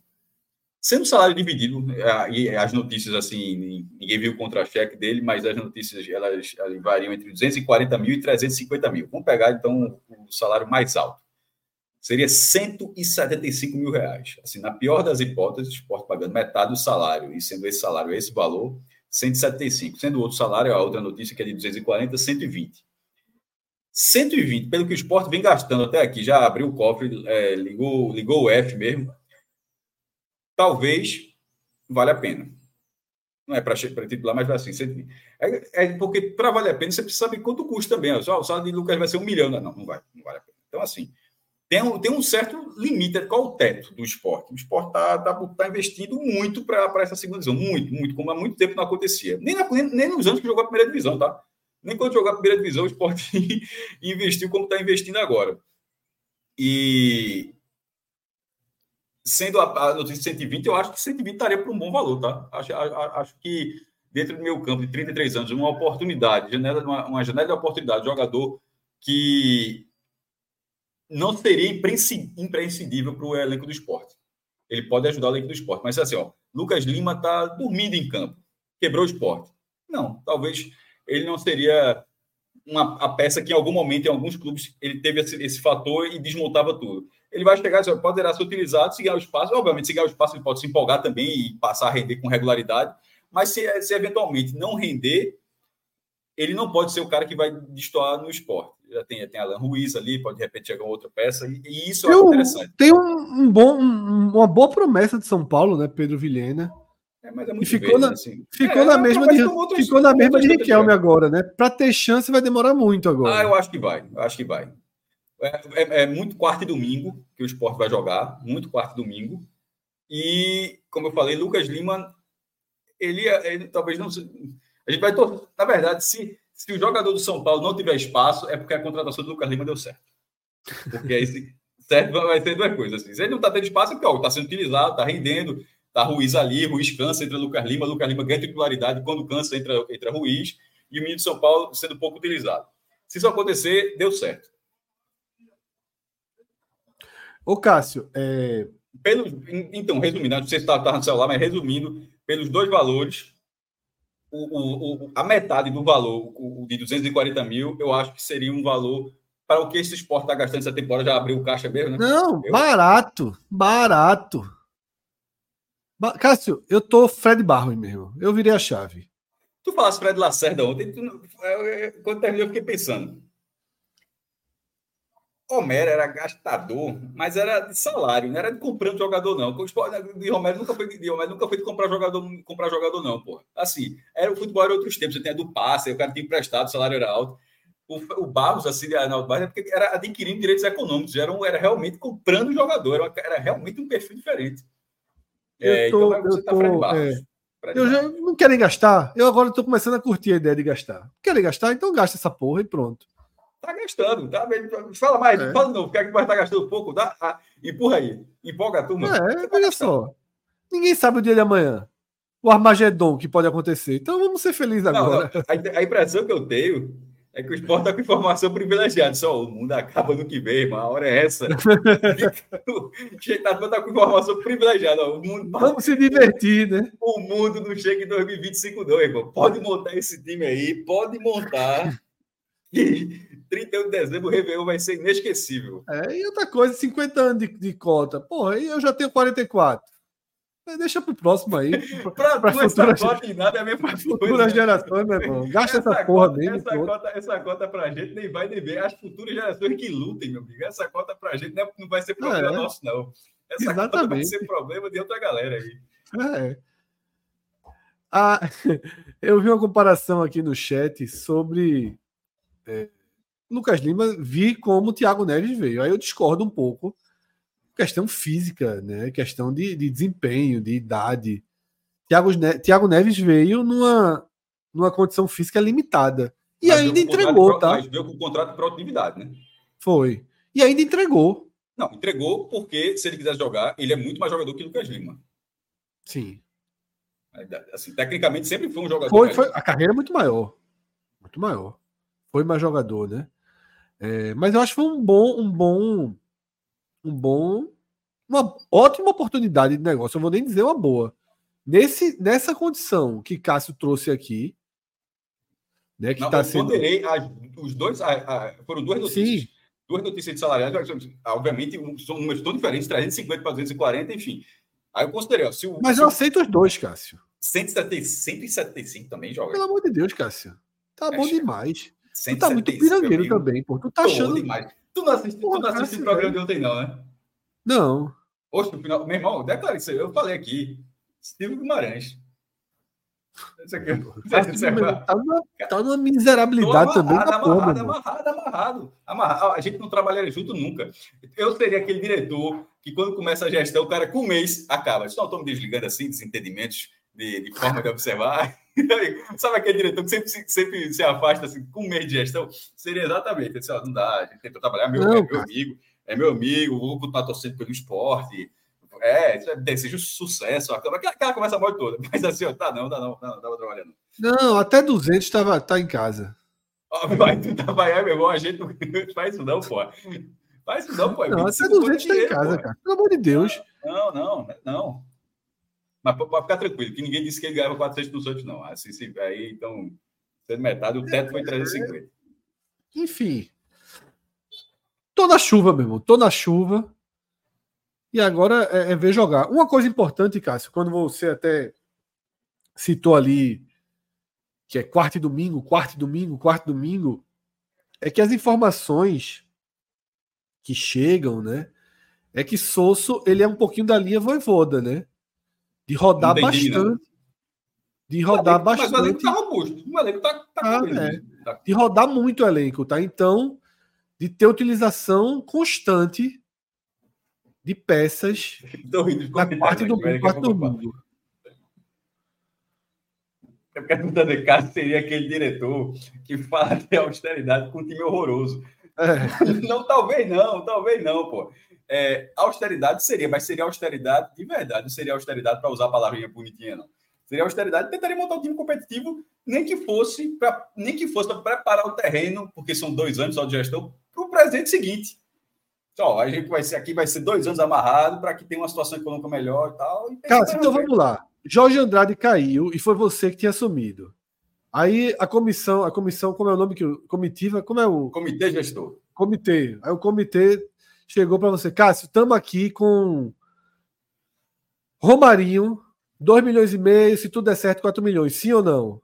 Sendo salário dividido, e as notícias, assim, ninguém viu o contra-cheque dele, mas as notícias, elas, elas, variam entre 240 mil e 350 mil. Vamos pegar, então, o salário mais alto. Seria 175 mil reais. Assim, na pior das hipóteses, o esporte pagando metade do salário, e sendo esse salário esse valor, 175. Sendo outro salário, a outra notícia que é de 240, 120. 120, pelo que o esporte vem gastando até aqui, já abriu o cofre, é, ligou, ligou o F mesmo. Talvez valha a pena. Não é para titular, mas vai assim. 120. É, é porque para valer a pena você precisa saber quanto custa também. Só, o salário de Lucas vai ser um milhão. Não, não vai, não vale a pena. Então, assim, tem um, tem um certo limite. Qual o teto do esporte? O esporte está tá, tá investindo muito para essa segunda divisão. Muito, muito, como há muito tempo não acontecia. Nem, na, nem, nem nos anos que jogou a primeira divisão, tá? Nem quando jogar a primeira divisão, o esporte <laughs> investiu como está investindo agora. E sendo a, a notícia 120, eu acho que 120 estaria para um bom valor, tá? Acho, a, acho que dentro do meu campo de 33 anos, uma oportunidade, janela, uma, uma janela de oportunidade, jogador que não seria imprescindível para o elenco do esporte. Ele pode ajudar o elenco do esporte. Mas assim, ó, Lucas Lima está dormindo em campo, quebrou o esporte. Não, talvez ele não seria uma a peça que em algum momento, em alguns clubes, ele teve esse, esse fator e desmontava tudo. Ele vai chegar e poderá ser utilizado, se ganhar o espaço. Obviamente, se ganhar o espaço, ele pode se empolgar também e passar a render com regularidade. Mas se, se eventualmente não render, ele não pode ser o cara que vai destoar no esporte. Já tem, tem Alan Ruiz ali, pode de repente chegar outra peça, e, e isso tem é interessante. Tem um, um bom, um, uma boa promessa de São Paulo, né? Pedro Vilhena. É, é e ficou na, assim. ficou é, na mesma de, outros, ficou na mesma de Riquelme agora, né? Para ter chance vai demorar muito agora. Ah, eu acho que vai, eu acho que vai. É, é, é, muito quarto e domingo que o esporte vai jogar, muito quarto e domingo. E, como eu falei, Lucas Lima, ele, ele talvez não. A gente vai. Na verdade, se, se o jogador do São Paulo não tiver espaço, é porque a contratação do Lucas Lima deu certo. Porque aí <laughs> certo vai ter duas coisas. Assim. Se ele não está tendo espaço, é porque está sendo utilizado, está rendendo, Tá Ruiz ali, Ruiz cansa, entra Lucas Lima, Lucas Lima ganha titularidade, quando cansa, entra, entra Ruiz, e o menino de São Paulo sendo pouco utilizado. Se isso acontecer, deu certo. Ô, Cássio, é... Pelo, então, resumindo, não sei se está tá no celular, mas resumindo, pelos dois valores, o, o, a metade do valor, o, de 240 mil, eu acho que seria um valor para o que esse esporte está gastando essa temporada, já abriu o caixa mesmo, né? Não, eu... barato, barato. Cássio, eu tô Fred Barros mesmo. Eu virei a chave. Tu falaste Fred Lacerda ontem, tu, quando terminou, eu fiquei pensando. Romero era gastador, mas era de salário, não era de comprando jogador, não. De Romero nunca foi de Romero nunca foi de comprar jogador, comprar jogador, não, pô. Assim, era o futebol era outros tempos, você tinha do passe, o cara tinha emprestado, o salário era alto. O, o Barros, assim, de Arnaldo Barros, é porque era adquirindo direitos econômicos, era, era realmente comprando jogador, era, era realmente um perfil diferente. É, eu então tô, então eu, tô, é, eu já não querem gastar. Eu agora estou começando a curtir a ideia de gastar. Querem gastar? Então gasta essa porra e pronto. Tá gastando, tá? Fala mais, é. fala não, quer que vai estar gastando pouco? Dá, ah, empurra aí, empolga a turma. É, olha só. Ninguém sabe o dia de amanhã. O Armagedon que pode acontecer. Então vamos ser felizes agora. Não, a, a impressão que eu tenho é que o esporte está com informação privilegiada. Só o mundo acaba no que vem, irmão. A hora é essa. <laughs> <laughs> está tá com informação privilegiada. O mundo... Vamos se divertir, né? O mundo não chega em 2025, não, irmão. Pode montar esse time aí, pode montar. E 31 de dezembro o Réveillon vai ser inesquecível. É, e outra coisa, 50 anos de, de cota. Porra, aí eu já tenho 44. Deixa pro próximo aí. <laughs> pra pra futura, cota e nada é a mesma coisa. Futuras gerações, meu irmão. Gasta essa, essa porra mesmo. Essa cota, essa cota pra gente nem vai nem ver. As futuras gerações que lutem, meu amigo. Essa cota pra gente não, é, não vai ser problema é. nosso, não. Essa Exatamente. cota vai ser problema de outra galera aí. É. Ah, <laughs> eu vi uma comparação aqui no chat sobre é, Lucas Lima vi como o Thiago Neves veio. Aí eu discordo um pouco questão física, né? Questão de, de desempenho, de idade. Thiago, ne Thiago Neves veio numa, numa condição física limitada. E mas ainda entregou, pro, tá? Mas veio com contrato de produtividade, né? Foi. E ainda entregou. Não, entregou porque, se ele quiser jogar, ele é muito mais jogador que Lucas Lima. Sim. Assim, tecnicamente, sempre foi um jogador. Foi, foi, a carreira é muito maior. Muito maior. Foi mais jogador, né? É, mas eu acho que foi um bom, um bom um bom, uma ótima oportunidade de negócio. Eu vou nem dizer uma boa. Nesse, nessa condição que Cássio trouxe aqui, né, que Não, tá sendo... os dois, a, a, foram duas notícias. Sim. Duas notícias de salário, obviamente, são números tão diferentes, 350 para 240, enfim. Aí eu considerei, ó, se o, Mas se eu aceito os dois, Cássio. 175 também joga. Pelo amor de Deus, Cássio. Tá é, bom demais. Tu tá muito pirangueiro também, pô. Tu tá achando. Demais. Tu não assistiu, Porra, o programa de ontem, não, né? Não. Oxe, no final, meu irmão, declara isso aí. Eu falei aqui. Silvio Guimarães. Aqui, <laughs> tá, numa, tá numa miserabilidade amarrado, também. Tá amarrado, amarrado, amarrado, amarrado. A gente não trabalharia junto nunca. Eu seria aquele diretor que, quando começa a gestão, o cara com um mês acaba. Não, estou me desligando assim, desentendimentos de, de forma de observar. <laughs> Sabe aquele diretor que sempre, sempre se afasta assim, com um mês de gestão? Seria exatamente. Disse, não dá, a gente tenta trabalhar, meu, não, é meu amigo, é meu amigo, vou continuar torcendo pelo esporte. É, desejo sucesso. Aquela, aquela conversa mole toda. Mas assim, ó, tá não, tá não, não, tava trabalhando. Não, até 200 estava tá em casa. Vai, tu tava aí, meu irmão, a gente não <laughs> faz isso não, pô. Faz isso não, pô. Não, até 200 está em casa, pô. cara. Pelo amor de Deus. Não, não, não. Mas pode ficar tranquilo, que ninguém disse que ele ganhava 400 no Santos, não. Assim, se, aí, então, sendo metade, o teto foi 350. enfim. Tô na chuva, meu irmão. Tô na chuva. E agora é, é ver jogar. Uma coisa importante, Cássio, quando você até citou ali que é quarto e domingo, quarto e domingo, quarto e domingo, é que as informações que chegam, né? É que Sosso ele é um pouquinho da linha voivoda, né? De rodar bastante. De rodar mas bastante. Mas o elenco tá robusto. O elenco tá, tá, ah, é. De rodar muito o elenco, tá? Então, de ter utilização constante de peças na quarta e do quarto domingo. Eu pergunto de casa seria aquele diretor que fala de austeridade com um time horroroso. É. <laughs> Não, talvez não, talvez não, pô. É, austeridade seria, mas seria austeridade de verdade, não seria austeridade para usar a palavrinha bonitinha, não. Seria austeridade, tentaria montar um time competitivo, nem que fosse para nem que fosse para preparar o terreno, porque são dois anos só de gestão, para o presente seguinte. Só, a gente vai ser aqui, vai ser dois anos amarrado para que tenha uma situação econômica melhor e tal. E Cara, então vamos lá. Jorge Andrade caiu e foi você que tinha assumido. Aí a comissão, a comissão, como é o nome que comitiva, como é o comitê gestor. Comitê. Aí o comitê chegou para você, Cássio, estamos aqui com Romarinho, 2 milhões e meio, se tudo der certo, 4 milhões, sim ou não?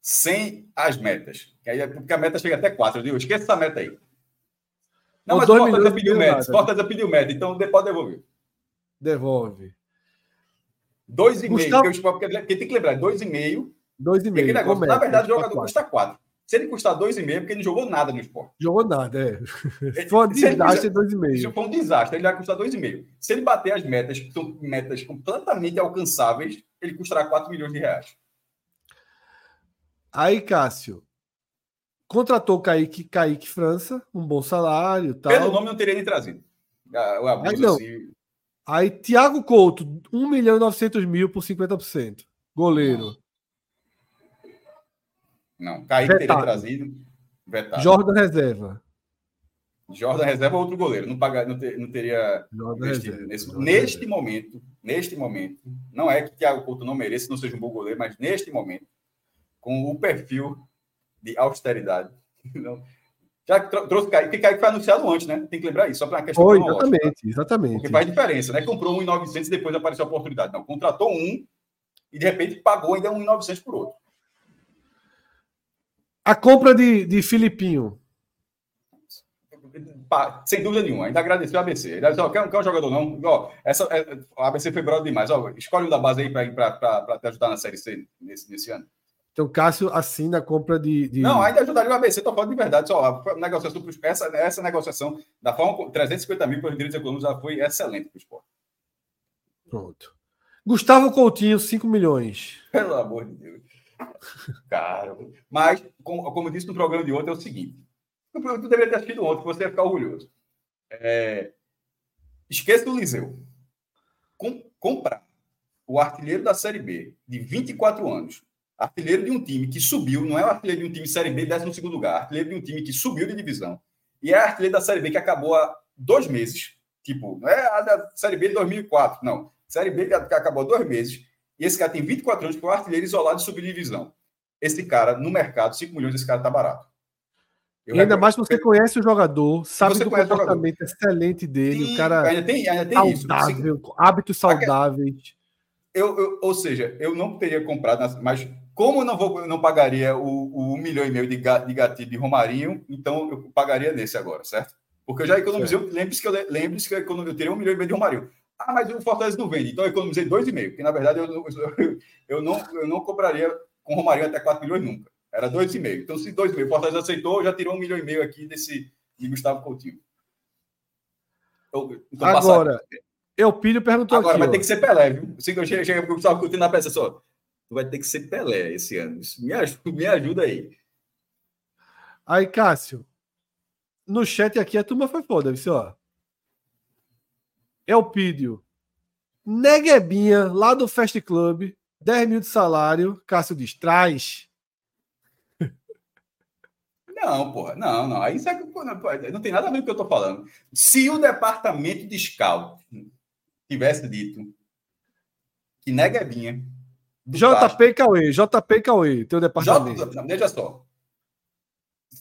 Sem as metas. Porque a meta chega até 4, viu? Esqueça essa meta aí. Não, Ou mas o Fortaleza pediu meta. O Fortaleza pediu meta, então pode devolver. Devolve. Dois e Gustavo... meio, porque, porque tem que lembrar, dois e meio. Dois e meio. Negócio, na verdade, o jogador quatro. custa quatro. Se ele custar dois e meio, porque ele não jogou nada no esporte. Jogou nada, é. Se for um desastre, dois e meio. Se for um desastre, ele vai custar dois e meio. Se ele bater as metas, que são metas completamente alcançáveis, ele custará 4 milhões de reais. Aí, Cássio, contratou Kaique, Kaique França, um bom salário tal. Pelo nome não teria nem trazido. Ah, o abuso, Aí, não. Assim... Aí, Thiago Couto, 1 milhão e 900 mil por 50%. Goleiro. Não, não. Kaique teria trazido. Vetado. Jordan Reserva. Jordan Reserva é outro goleiro. Não, paga, não, ter, não teria. Neste, nesse, neste momento, neste momento, não é que Thiago Couto não mereça, não seja um bom goleiro, mas neste momento, com o perfil de austeridade. <laughs> Não, já trouxe Kaique, porque Kaique foi anunciado antes, né? Tem que lembrar isso, só para uma questão Foi, exatamente, tá? exatamente. Porque faz diferença, né? Comprou um em 900 e depois apareceu a oportunidade. Não, contratou um e de repente pagou ainda um em 900 por outro. A compra de, de Filipinho. Sem dúvida nenhuma, ainda agradeceu a ABC. Ele disse, quer, quer um jogador não? Ó, essa, é, a ABC foi brother demais. Ó, escolhe um da base aí para te ajudar na Série C nesse, nesse ano. Então, Cássio assina a compra de. de... Não, ainda ajudaria o ABC, estou falando de verdade. Só, a negociação, essa, essa negociação, da forma 350 mil pelos direitos econômicos, já foi excelente para o esporte. Pronto. Gustavo Coutinho, 5 milhões. Pelo amor de Deus. <laughs> Caro. Mas, como, como eu disse no programa de ontem, é o seguinte: tu deveria ter assistido ontem, você ia ficar orgulhoso. É... Esqueça do Liseu. Com, comprar o artilheiro da Série B, de 24 anos, artilheiro de um time que subiu, não é o artilheiro de um time Série B, 12 lugar, artilheiro de um time que subiu de divisão, e é artilheiro da Série B que acabou há dois meses. Tipo, não é a da Série B de 2004, não. Série B que acabou há dois meses, e esse cara tem 24 anos, que é um artilheiro isolado de subdivisão. Esse cara, no mercado, 5 milhões, esse cara tá barato. Eu e ainda mais que você conhece o jogador, sabe você do comportamento excelente dele, Sim, o cara ainda tem, ainda tem saudável, isso. hábitos saudáveis. Eu, eu, ou seja, eu não teria comprado, mas como eu não, vou, não pagaria o, o um milhão e meio de, de gatilho de Romarinho, então eu pagaria nesse agora, certo? Porque eu já economizei, lembre-se que, eu, lembre que eu, eu teria um milhão e meio de Romarinho. Ah, mas o Fortaleza não vende, então eu economizei dois e meio, porque na verdade eu, eu, eu, não, eu não compraria com Romarinho até 4 milhões nunca. Era dois e meio. Então, se dois e meio, o Fortaleza aceitou, já tirou um milhão e meio aqui desse de Gustavo Coutinho. Então, Agora, eu Eupílio perguntou Agora aqui, vai ó. ter que ser Pelé, viu? Que eu chego com o Gustavo Coutinho na peça só vai ter que ser Pelé esse ano. Isso me ajuda, <laughs> me ajuda aí. Aí, Cássio, no chat aqui a turma foi foda, viu, ó. Elpídio. Neguebinha, lá do Fast Club, 10 mil de salário. Cássio diz: traz. <laughs> Não, porra, não, não. Aí sabe, não tem nada a ver com o que eu tô falando. Se o departamento de scout tivesse dito que Neguebinha JP e Cauê, JP e Cauê, teu departamento. J, veja só.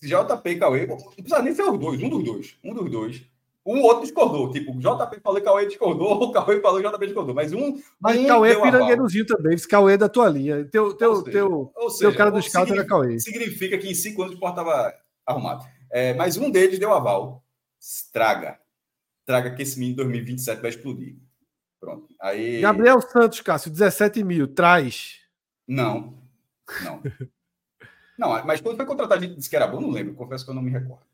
JP e Cauê, não precisa nem ser os dois, um dos dois. Um dos dois. Um outro discordou. Tipo, JP falou Cauê discordou, o <laughs> Cauê falou JP discordou. Mas um. Mas um Cauê é pirangueirozinho também. Esse Cauê é da tua linha. Teu, teu, seja, teu, seja, teu cara do scout era Cauê. Significa que em cinco anos o esporte estava arrumado. É, mas um deles deu aval. Traga. Traga que esse menino em 2027 vai explodir. Pronto. Aí... Gabriel Santos, Cássio, 17 mil. Traz. Não. Não. <laughs> não, mas quando foi contratado, a gente disse que era bom, não lembro. Confesso que eu não me recordo.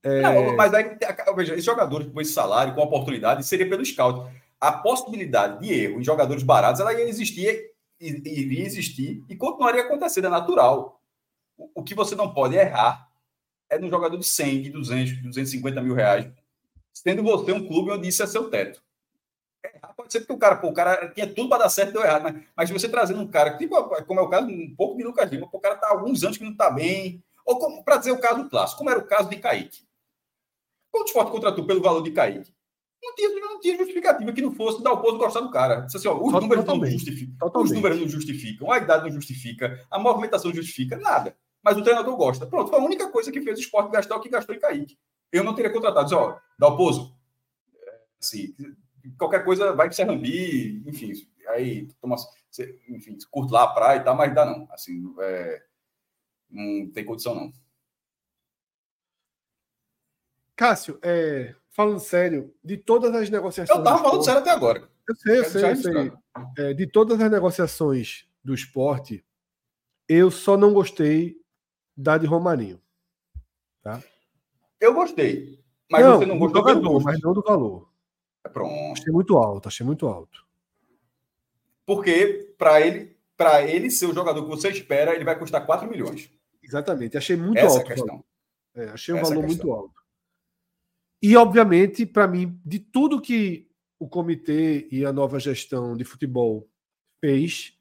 É... Não, mas aí, veja, esses jogadores com esse salário, com oportunidade, seria pelo scout. A possibilidade de erro em jogadores baratos, ela ia existir, iria existir e continuaria acontecendo, é natural. O, o que você não pode errar é no jogador de 100, de 200, 250 mil reais, sendo você um clube onde isso é seu teto. Errar pode ser porque o cara, pô, o cara tinha tudo para dar certo e deu errado, mas, mas você trazendo um cara, tipo, como é o caso um pouco de Lucas Lima, o cara tá há alguns anos que não está bem, ou para dizer o caso clássico, como era o caso de Kaique. Quando o esporte contratou pelo valor de Kaique, não tinha, não tinha justificativa que não fosse dar o posto gostar do cara. Disse assim, ó, os, números não justificam, os números não justificam, a idade não justifica, a movimentação não justifica, nada. Mas o treinador gosta. Pronto, foi a única coisa que fez o esporte gastar o que gastou em Kaique. Eu não teria contratado. Diz, ó, dá o pouso. Assim, qualquer coisa vai para Serrambi, enfim. Aí, toma, enfim, curto lá a praia e tal, mas dá não. Assim, é, não tem condição não. Cássio, é, falando sério, de todas as negociações. Eu estava falando sério até agora. Eu sei, eu sei, eu sei. É, de todas as negociações do esporte, eu só não gostei da de Romarinho. Tá? Eu gostei. Mas não, você não gostou do jogador, mas não do valor. É pronto. Achei muito alto, achei muito alto. Porque para ele, para ele ser o jogador que você espera, ele vai custar 4 milhões. Exatamente, achei muito Essa alto. É a questão. É, achei um Essa valor muito alto. E, obviamente, para mim, de tudo que o comitê e a nova gestão de futebol fez,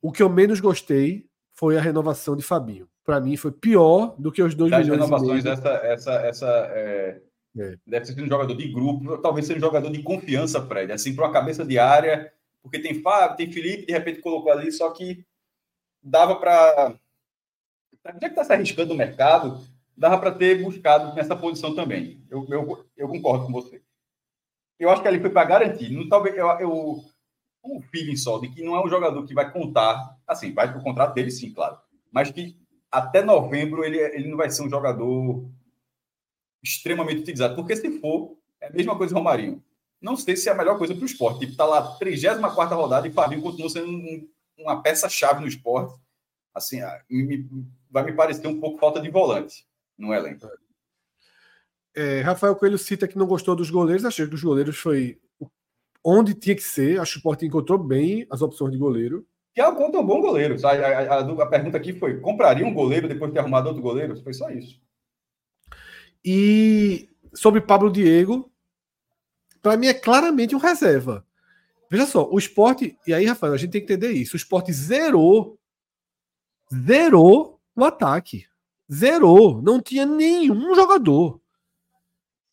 o que eu menos gostei foi a renovação de Fabinho. Para mim, foi pior do que os dois das milhões. renovações, essa, essa, essa é... É. deve ser um jogador de grupo, talvez seja um jogador de confiança ele, assim, para uma cabeça de área, porque tem Fábio, tem Felipe, de repente colocou ali, só que dava para. Já que está se arriscando no mercado, dava para ter buscado nessa posição também. Eu, eu, eu, concordo com você. Eu acho que ali foi para garantir. Não, talvez eu, eu um feeling só de que não é um jogador que vai contar, assim, vai para o contrato dele, sim, claro, mas que até novembro ele, ele não vai ser um jogador extremamente utilizado, porque se for, é a mesma coisa do Romarinho. Não sei se é a melhor coisa para o esporte. Tipo, tá lá, 34 rodada e Fabinho continua sendo um, uma peça-chave no esporte. Assim, me, vai me parecer um pouco falta de volante no elenco. É, Rafael Coelho cita que não gostou dos goleiros. Achei que os goleiros foi onde tinha que ser. Acho que o Sport encontrou bem as opções de goleiro. Que é um bom goleiro. A, a, a, a, pergunta aqui foi: compraria um goleiro depois de ter arrumado outro goleiro? Foi só isso. E sobre Pablo Diego, para mim é claramente um reserva. Veja só, o esporte. E aí, Rafael, a gente tem que entender isso. O esporte zerou. Zerou o ataque. Zerou. Não tinha nenhum jogador.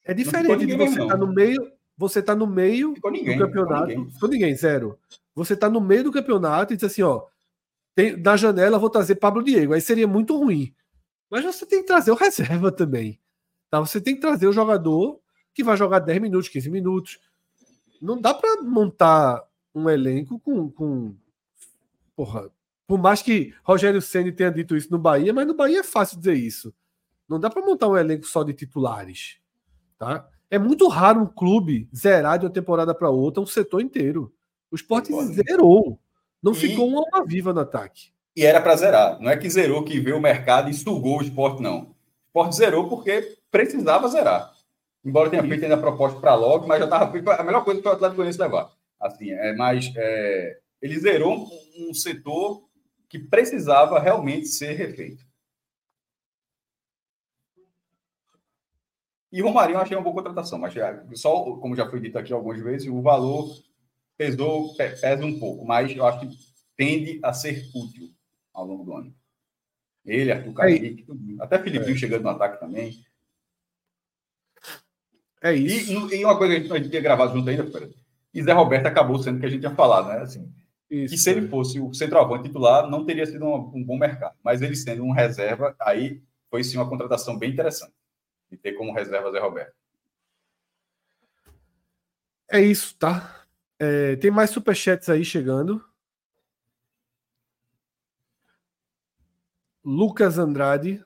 É diferente de você estar tá no meio. Você está no meio ninguém, do campeonato. Ficou ninguém. ninguém, zero. Você está no meio do campeonato e diz assim: ó, tem, da janela vou trazer Pablo Diego. Aí seria muito ruim. Mas você tem que trazer o reserva também. Tá? Você tem que trazer o jogador que vai jogar 10 minutos, 15 minutos. Não dá para montar um elenco com, com. Porra. Por mais que Rogério Senni tenha dito isso no Bahia, mas no Bahia é fácil dizer isso. Não dá para montar um elenco só de titulares. Tá? É muito raro um clube zerar de uma temporada para outra um setor inteiro. O esporte zerou. Não e... ficou uma alma viva no ataque. E era para zerar. Não é que zerou que veio o mercado e sugou o esporte, não. O esporte zerou porque precisava zerar. Embora tenha feito ainda a proposta para logo, mas já estava. A melhor coisa foi o Atlético Goianiense levar. Assim, é, mas é, ele zerou um, um setor que precisava realmente ser refeito. E o Romarinho eu achei uma boa contratação, mas já, só, como já foi dito aqui algumas vezes, o valor pesou, pesa um pouco, mas eu acho que tende a ser útil ao longo do ano. Ele, Arthur Kaique, até Filipinho é. chegando no ataque também. É isso. E, e uma coisa que a gente tinha gravado junto ainda, e Zé Roberto acabou sendo o que a gente tinha falado, né? Assim, Isso, que se ele fosse o centroavante titular, não teria sido um, um, bom mercado. Mas ele sendo um reserva, aí foi sim uma contratação bem interessante. De ter como reserva Zé Roberto. É isso, tá? É, tem mais superchats aí chegando. Lucas Andrade.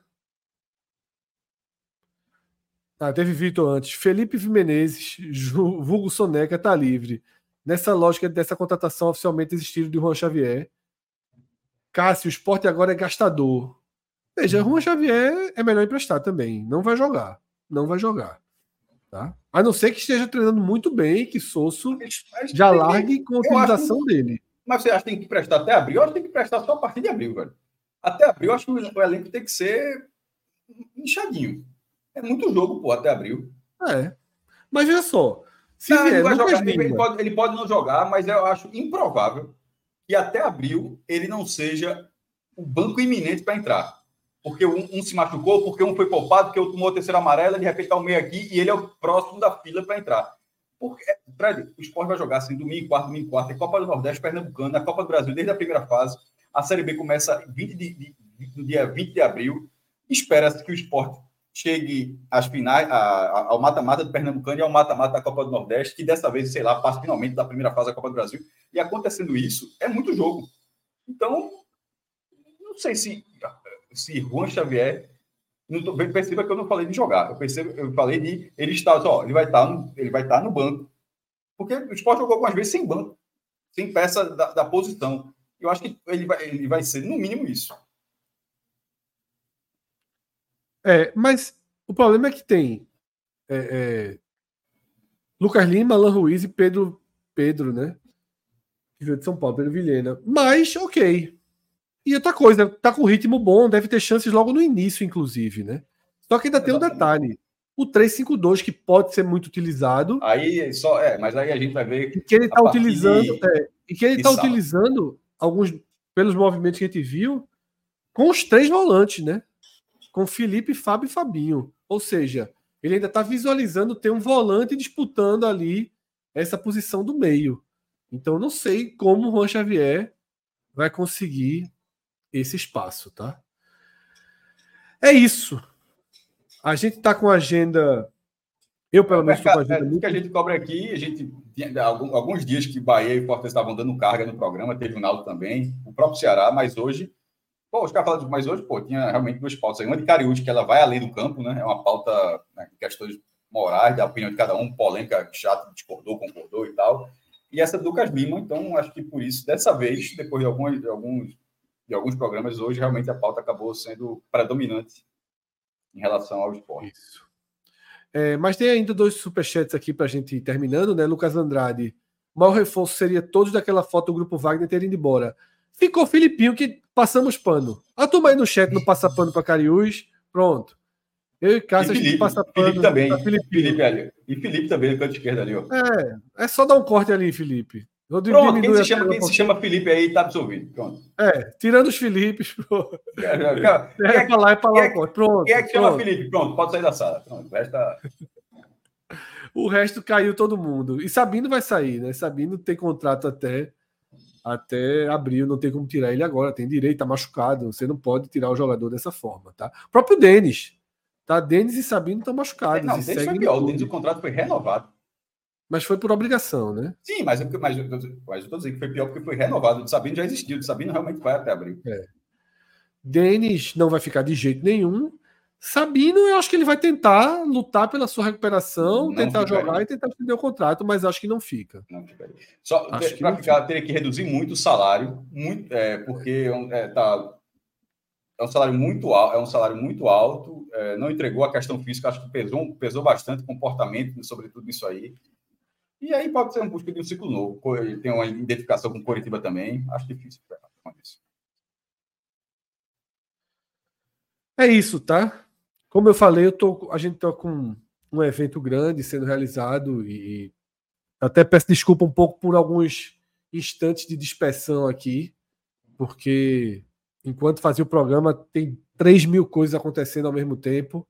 Ah, teve Vitor antes. Felipe Menezes, vulgo Soneca, tá livre. Nessa lógica dessa contratação oficialmente existindo de Juan Xavier. Cássio, o esporte agora é gastador. Veja, Juan Xavier é melhor emprestar também. Não vai jogar. Não vai jogar. Tá? A não ser que esteja treinando muito bem, que Sosso já largue com a utilização que... dele. Mas você acha que tem que prestar até abril? Eu acho que tem que prestar só a partir de abril, velho. Até abril, eu acho que o elenco tem que ser inchadinho. É muito jogo, pô, até abril. É. Mas veja só. Se não, vier, ele, jogar, ele, pode, ele pode não jogar, mas eu acho improvável que até abril ele não seja o banco iminente para entrar. Porque um, um, se machucou, porque um foi poupado, porque outro tomou a terceira amarela, de repente está o meio aqui e ele é o próximo da fila para entrar. Porque, Fred, o esporte vai jogar assim, domingo, quarto, domingo, quarto, é Copa do Nordeste, Pernambucano, a Copa do Brasil desde a primeira fase. A Série B começa 20 de, de, de, no dia 20 de abril. Espera-se que o esporte chegue às finais, a, ao mata-mata do Pernambucano e ao mata-mata da Copa do Nordeste, que dessa vez, sei lá, passa finalmente da primeira fase da Copa do Brasil. E acontecendo isso, é muito jogo. Então, não sei se, se Juan Xavier. Não perceba que eu não falei de jogar, eu, percebo, eu falei de ele estar, ó, ele vai estar, no, ele vai estar no banco. Porque o esporte jogou algumas vezes sem banco, sem peça da, da posição. Eu acho que ele vai, ele vai ser, no mínimo, isso. É, mas o problema é que tem é, é, Lucas Lima, Alan Ruiz e Pedro, Pedro, né? Que veio de São Paulo, Pedro Vilhena. Mas, ok. E outra coisa, tá com ritmo bom, deve ter chances logo no início, inclusive, né? Só que ainda tem um detalhe. O 352, que pode ser muito utilizado. Aí só é, mas aí a gente vai ver. E que ele está utilizando. De... É, e que ele está utilizando alguns, pelos movimentos que a gente viu, com os três volantes, né? Com Felipe, Fábio e Fabinho. Ou seja, ele ainda está visualizando ter um volante disputando ali essa posição do meio. Então, não sei como o Juan Xavier vai conseguir esse espaço, tá? É isso. A gente está com a agenda. Eu, pelo menos, estou com a agenda. É, muito... que a gente cobra aqui, a gente tinha alguns dias que Bahia e Fortaleza estavam dando carga no programa, teve o Naldo também, o próprio Ceará, mas hoje Pô, os caras falam, mas hoje, pô, tinha realmente duas pautas aí. Uma de Cariúde, que ela vai além do campo, né? É uma pauta, né, questões morais, da opinião de cada um, polêmica, chata, discordou, concordou e tal. E essa do Lucas então, acho que por isso, dessa vez, depois de alguns, de alguns, de alguns programas, hoje realmente a pauta acabou sendo predominante em relação ao esporte. Isso. É, mas tem ainda dois superchats aqui para a gente ir terminando, né? Lucas Andrade. Maior reforço seria todos daquela foto do grupo Wagner terem ido embora. Ficou Filipinho que passamos pano. A turma aí no chat não passa pano para Cariús. Pronto. Eu e Cássio e Felipe, passa pano. Felipe também. Felipe. Felipe ali. E Felipe também no canto esquerdo ali, ó. É, é só dar um corte ali, Felipe. Rodrigo Pronto, quem, se chama, quem se chama Felipe aí tá absolvido. Pronto. É, tirando os Filipes. <laughs> Pô. É, é, é, pra lá, é pra lá. Quem, pronto. Quem é que chama Felipe? Pronto, pode sair da sala. Pronto, o resto tá... O resto caiu todo mundo. E Sabino vai sair, né? Sabino tem contrato até até abril, não tem como tirar ele agora, tem direito, tá machucado, você não pode tirar o jogador dessa forma, tá? O próprio Denis, tá? Denis e Sabino estão machucados. Não, o Denis foi pior, o Denis o contrato foi renovado. Mas foi por obrigação, né? Sim, mas, mas, mas eu tô dizendo que foi pior porque foi renovado. O Sabino já existiu, o Sabino realmente vai até abril. É. Denis não vai ficar de jeito nenhum. Sabino, eu acho que ele vai tentar lutar pela sua recuperação, não tentar jogar e tentar estender o contrato, mas acho que não fica. Não ficaria. Só para ficar, fica. teria que reduzir muito o salário, muito, é, porque é, tá, é um salário muito alto, é um salário muito alto, é, não entregou a questão física, acho que pesou, pesou bastante o comportamento, sobretudo isso aí. E aí pode ser um busca de um ciclo novo. Tem uma identificação com Coritiba também, acho difícil com isso. É isso, tá? Como eu falei, eu tô, a gente está com um evento grande sendo realizado e até peço desculpa um pouco por alguns instantes de dispersão aqui, porque enquanto fazia o programa tem 3 mil coisas acontecendo ao mesmo tempo.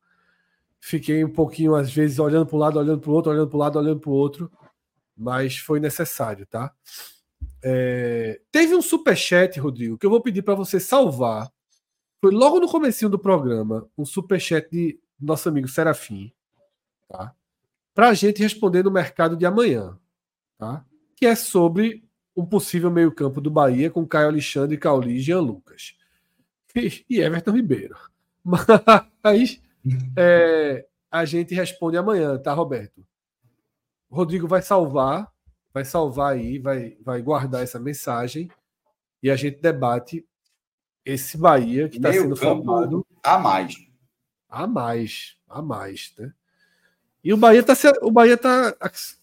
Fiquei um pouquinho, às vezes, olhando para um lado, olhando para o outro, olhando para o lado, olhando para o outro, mas foi necessário, tá? É, teve um superchat, Rodrigo, que eu vou pedir para você salvar. Foi logo no comecinho do programa, um superchat de nosso amigo Serafim, tá? Para a gente responder no mercado de amanhã, tá? Que é sobre um possível meio-campo do Bahia com Caio Alexandre, Cauli e Jean Lucas. E, e Everton Ribeiro. <laughs> Mas é, a gente responde amanhã, tá, Roberto? Rodrigo vai salvar, vai salvar aí, vai, vai guardar essa mensagem e a gente debate esse Bahia que está sendo formado. A mais. A mais, a mais, né? E o Bahia está o Bahia tá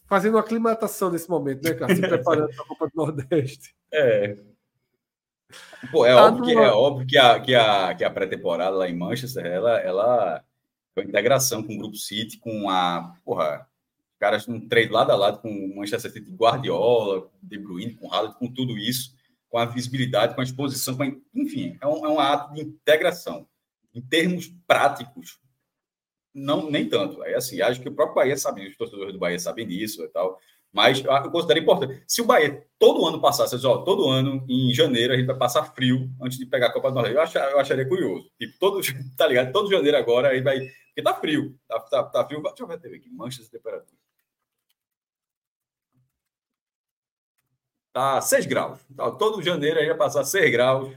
fazendo uma aclimatação nesse momento, né, cara? Se <laughs> preparando para a Copa do Nordeste. É. Pô, é, tá óbvio, que, é óbvio que a, que a, que a pré-temporada lá em Manchester, ela, ela foi integração com o Grupo City, com a. Porra, caras um trade lado a lado com o Manchester City, Guardiola, De Bruyne, com Haaland, com tudo isso, com a visibilidade, com a exposição, com a, enfim, é um, é um ato de integração. Em termos práticos, não nem tanto. Aí, assim, acho que o próprio Bahia sabe, os torcedores do Bahia sabem disso e tal. Mas eu considero importante. Se o Bahia todo ano passasse, ó, todo ano, em janeiro, a gente vai passar frio antes de pegar a Copa do Nordeste, eu, achar, eu acharia curioso. Tipo, todo, <laughs> tá ligado? Todo janeiro agora, aí vai. Porque tá frio. Tá, tá, tá frio. Deixa eu ver aqui. Manchas de temperatura. Tá 6 graus. Tá, todo janeiro aí vai passar 6 graus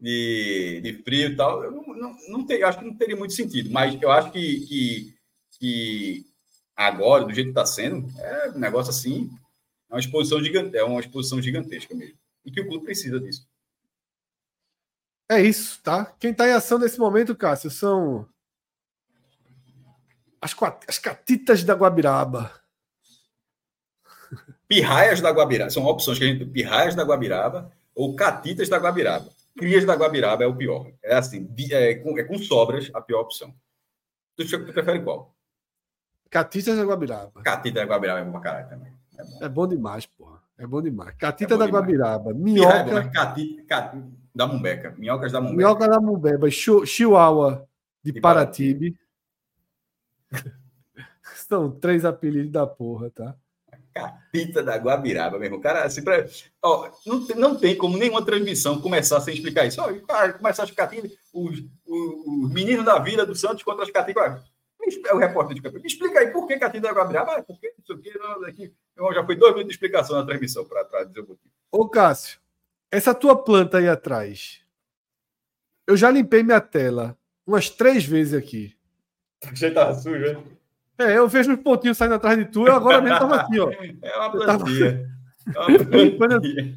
de, de frio e tal. Eu não, não, não tem, acho que não teria muito sentido, mas eu acho que, que, que agora, do jeito que está sendo, é um negócio assim, é uma exposição gigante, é uma exposição gigantesca mesmo. E que o clube precisa disso. É isso, tá? Quem está em ação nesse momento, Cássio, são as, as catitas da Guabiraba. Pirraias da Guabiraba. São opções que a gente. Pirraias da Guabiraba ou catitas da Guabiraba. Crias da Guabiraba é o pior. É assim, é com, é com sobras a pior opção. Tu, tu prefere qual? Catita da Guabiraba. Catita da Guabiraba é bom pra caralho também. É bom, é bom demais, porra. É bom demais. Catita é da demais. Guabiraba. Minhoca. É bom, catita, catita, da Mumbeca. Minhocas da Mumbeca. Minhoca da Mumbeca. Chihuahua de, de Paratibe. Paratibe. <laughs> São três apelidos da porra, tá? Capita da Guabiraba, meu irmão. Cara, assim, pra... Ó, não, tem, não tem como nenhuma transmissão começar sem explicar isso. Ó, cara, começar as catinhas, os, os, os meninos da Vila do Santos contra as catinhas. É o repórter de campo. Me explica aí por que Catinho da Guabiraba? Ah, por que isso aqui? Não, aqui. já foi dois minutos de explicação na transmissão para dizer o motivo. Ô, Cássio, essa tua planta aí atrás, eu já limpei minha tela umas três vezes aqui. Achei que tava sujo, né? É, eu vejo uns pontinhos saindo atrás de tu, eu agora mesmo tava aqui, ó. <laughs> É uma plantinha. Tava... <laughs> É uma plantinha.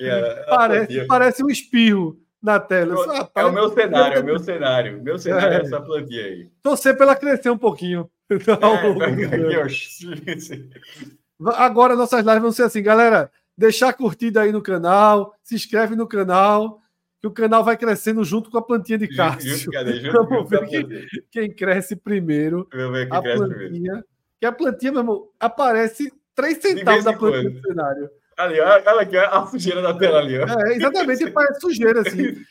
É, é parece, parece um espirro na tela. Ah, é o meu cenário, é o meu cenário. Meu cenário é, é essa plantinha aí. Torcer pra ela crescer um pouquinho. <laughs> É, agora nossas lives vão ser assim, galera. Deixar curtida aí no canal, se inscreve no canal, que o canal vai crescendo junto com a plantinha de Cássio. Vamos <laughs> ver quem, quem, cresce primeiro. Vamos ver quem a cresce plantinha, primeiro. Que a plantinha, meu irmão, aparece 3 centavos da plantinha do cenário. Ali, olha aqui, a sujeira da tela ali. Ó. É, exatamente, <laughs> parece sujeira, assim.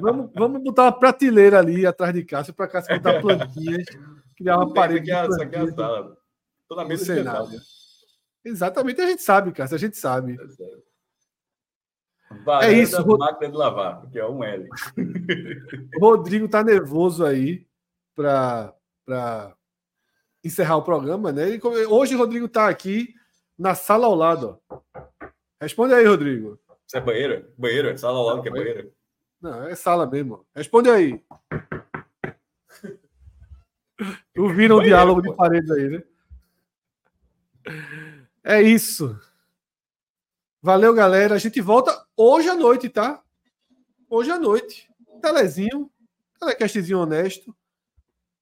vamos, vamos botar uma prateleira ali atrás de Cássio para Cássio botar plantinhas, criar uma parede. Essa aqui é a sala. Tô na mesa cenário. Exatamente, a gente sabe, Cássio, a gente sabe. É Varanda é isso. Máquina de lavar, que é um L. o <laughs> Rodrigo tá nervoso aí para encerrar o programa, né? hoje o Rodrigo tá aqui na sala ao lado. Ó. Responde aí, Rodrigo. Isso é banheiro? Banheiro? É sala ao lado que é banheiro? Não, é sala mesmo. Responde aí. <laughs> Tu vira um diálogo de paredes aí, né? É isso. Valeu, galera. A gente volta hoje à noite, tá? Hoje à noite. Telezinho. Telecastzinho honesto.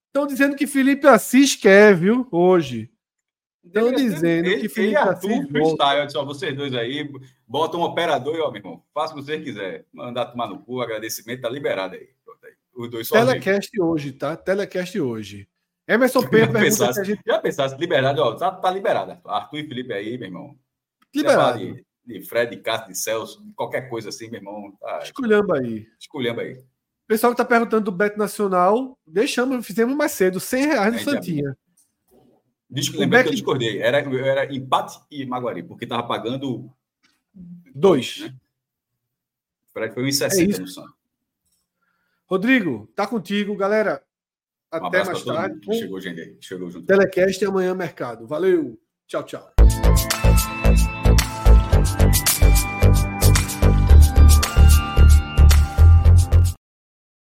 Estão dizendo que Felipe Assis quer, viu? Hoje. Estão dizendo ele, que Felipe ele Assis. Freestyle, só vocês dois aí. Bota um operador e, ó, meu irmão, faça o que você quiser. Mandar tomar no cu, agradecimento, tá liberado aí. Os dois Telecast hoje, tá? Telecast hoje. Emerson <laughs> Pedro pergunta se a gente... Já pensasse, liberado, ó, tá, tá liberado. Arthur e Felipe aí, meu irmão. Liberado de Fred, de Cássio, de Celso, qualquer coisa assim, meu irmão. Tá... Esculhamba aí. Esculhamba aí. Pessoal que está perguntando do Beto Nacional, deixamos, fizemos mais cedo, 100 reais no é, Santinha. Disco, lembrei que eu discordei. Era, era empate e Maguari, porque estava pagando Dois. Né? Fred foi 1,60 é no Santos. Rodrigo, tá contigo, galera. Até um mais tarde. Chegou, gente. Chegou junto. Telecast e amanhã mercado. Valeu. Tchau, tchau.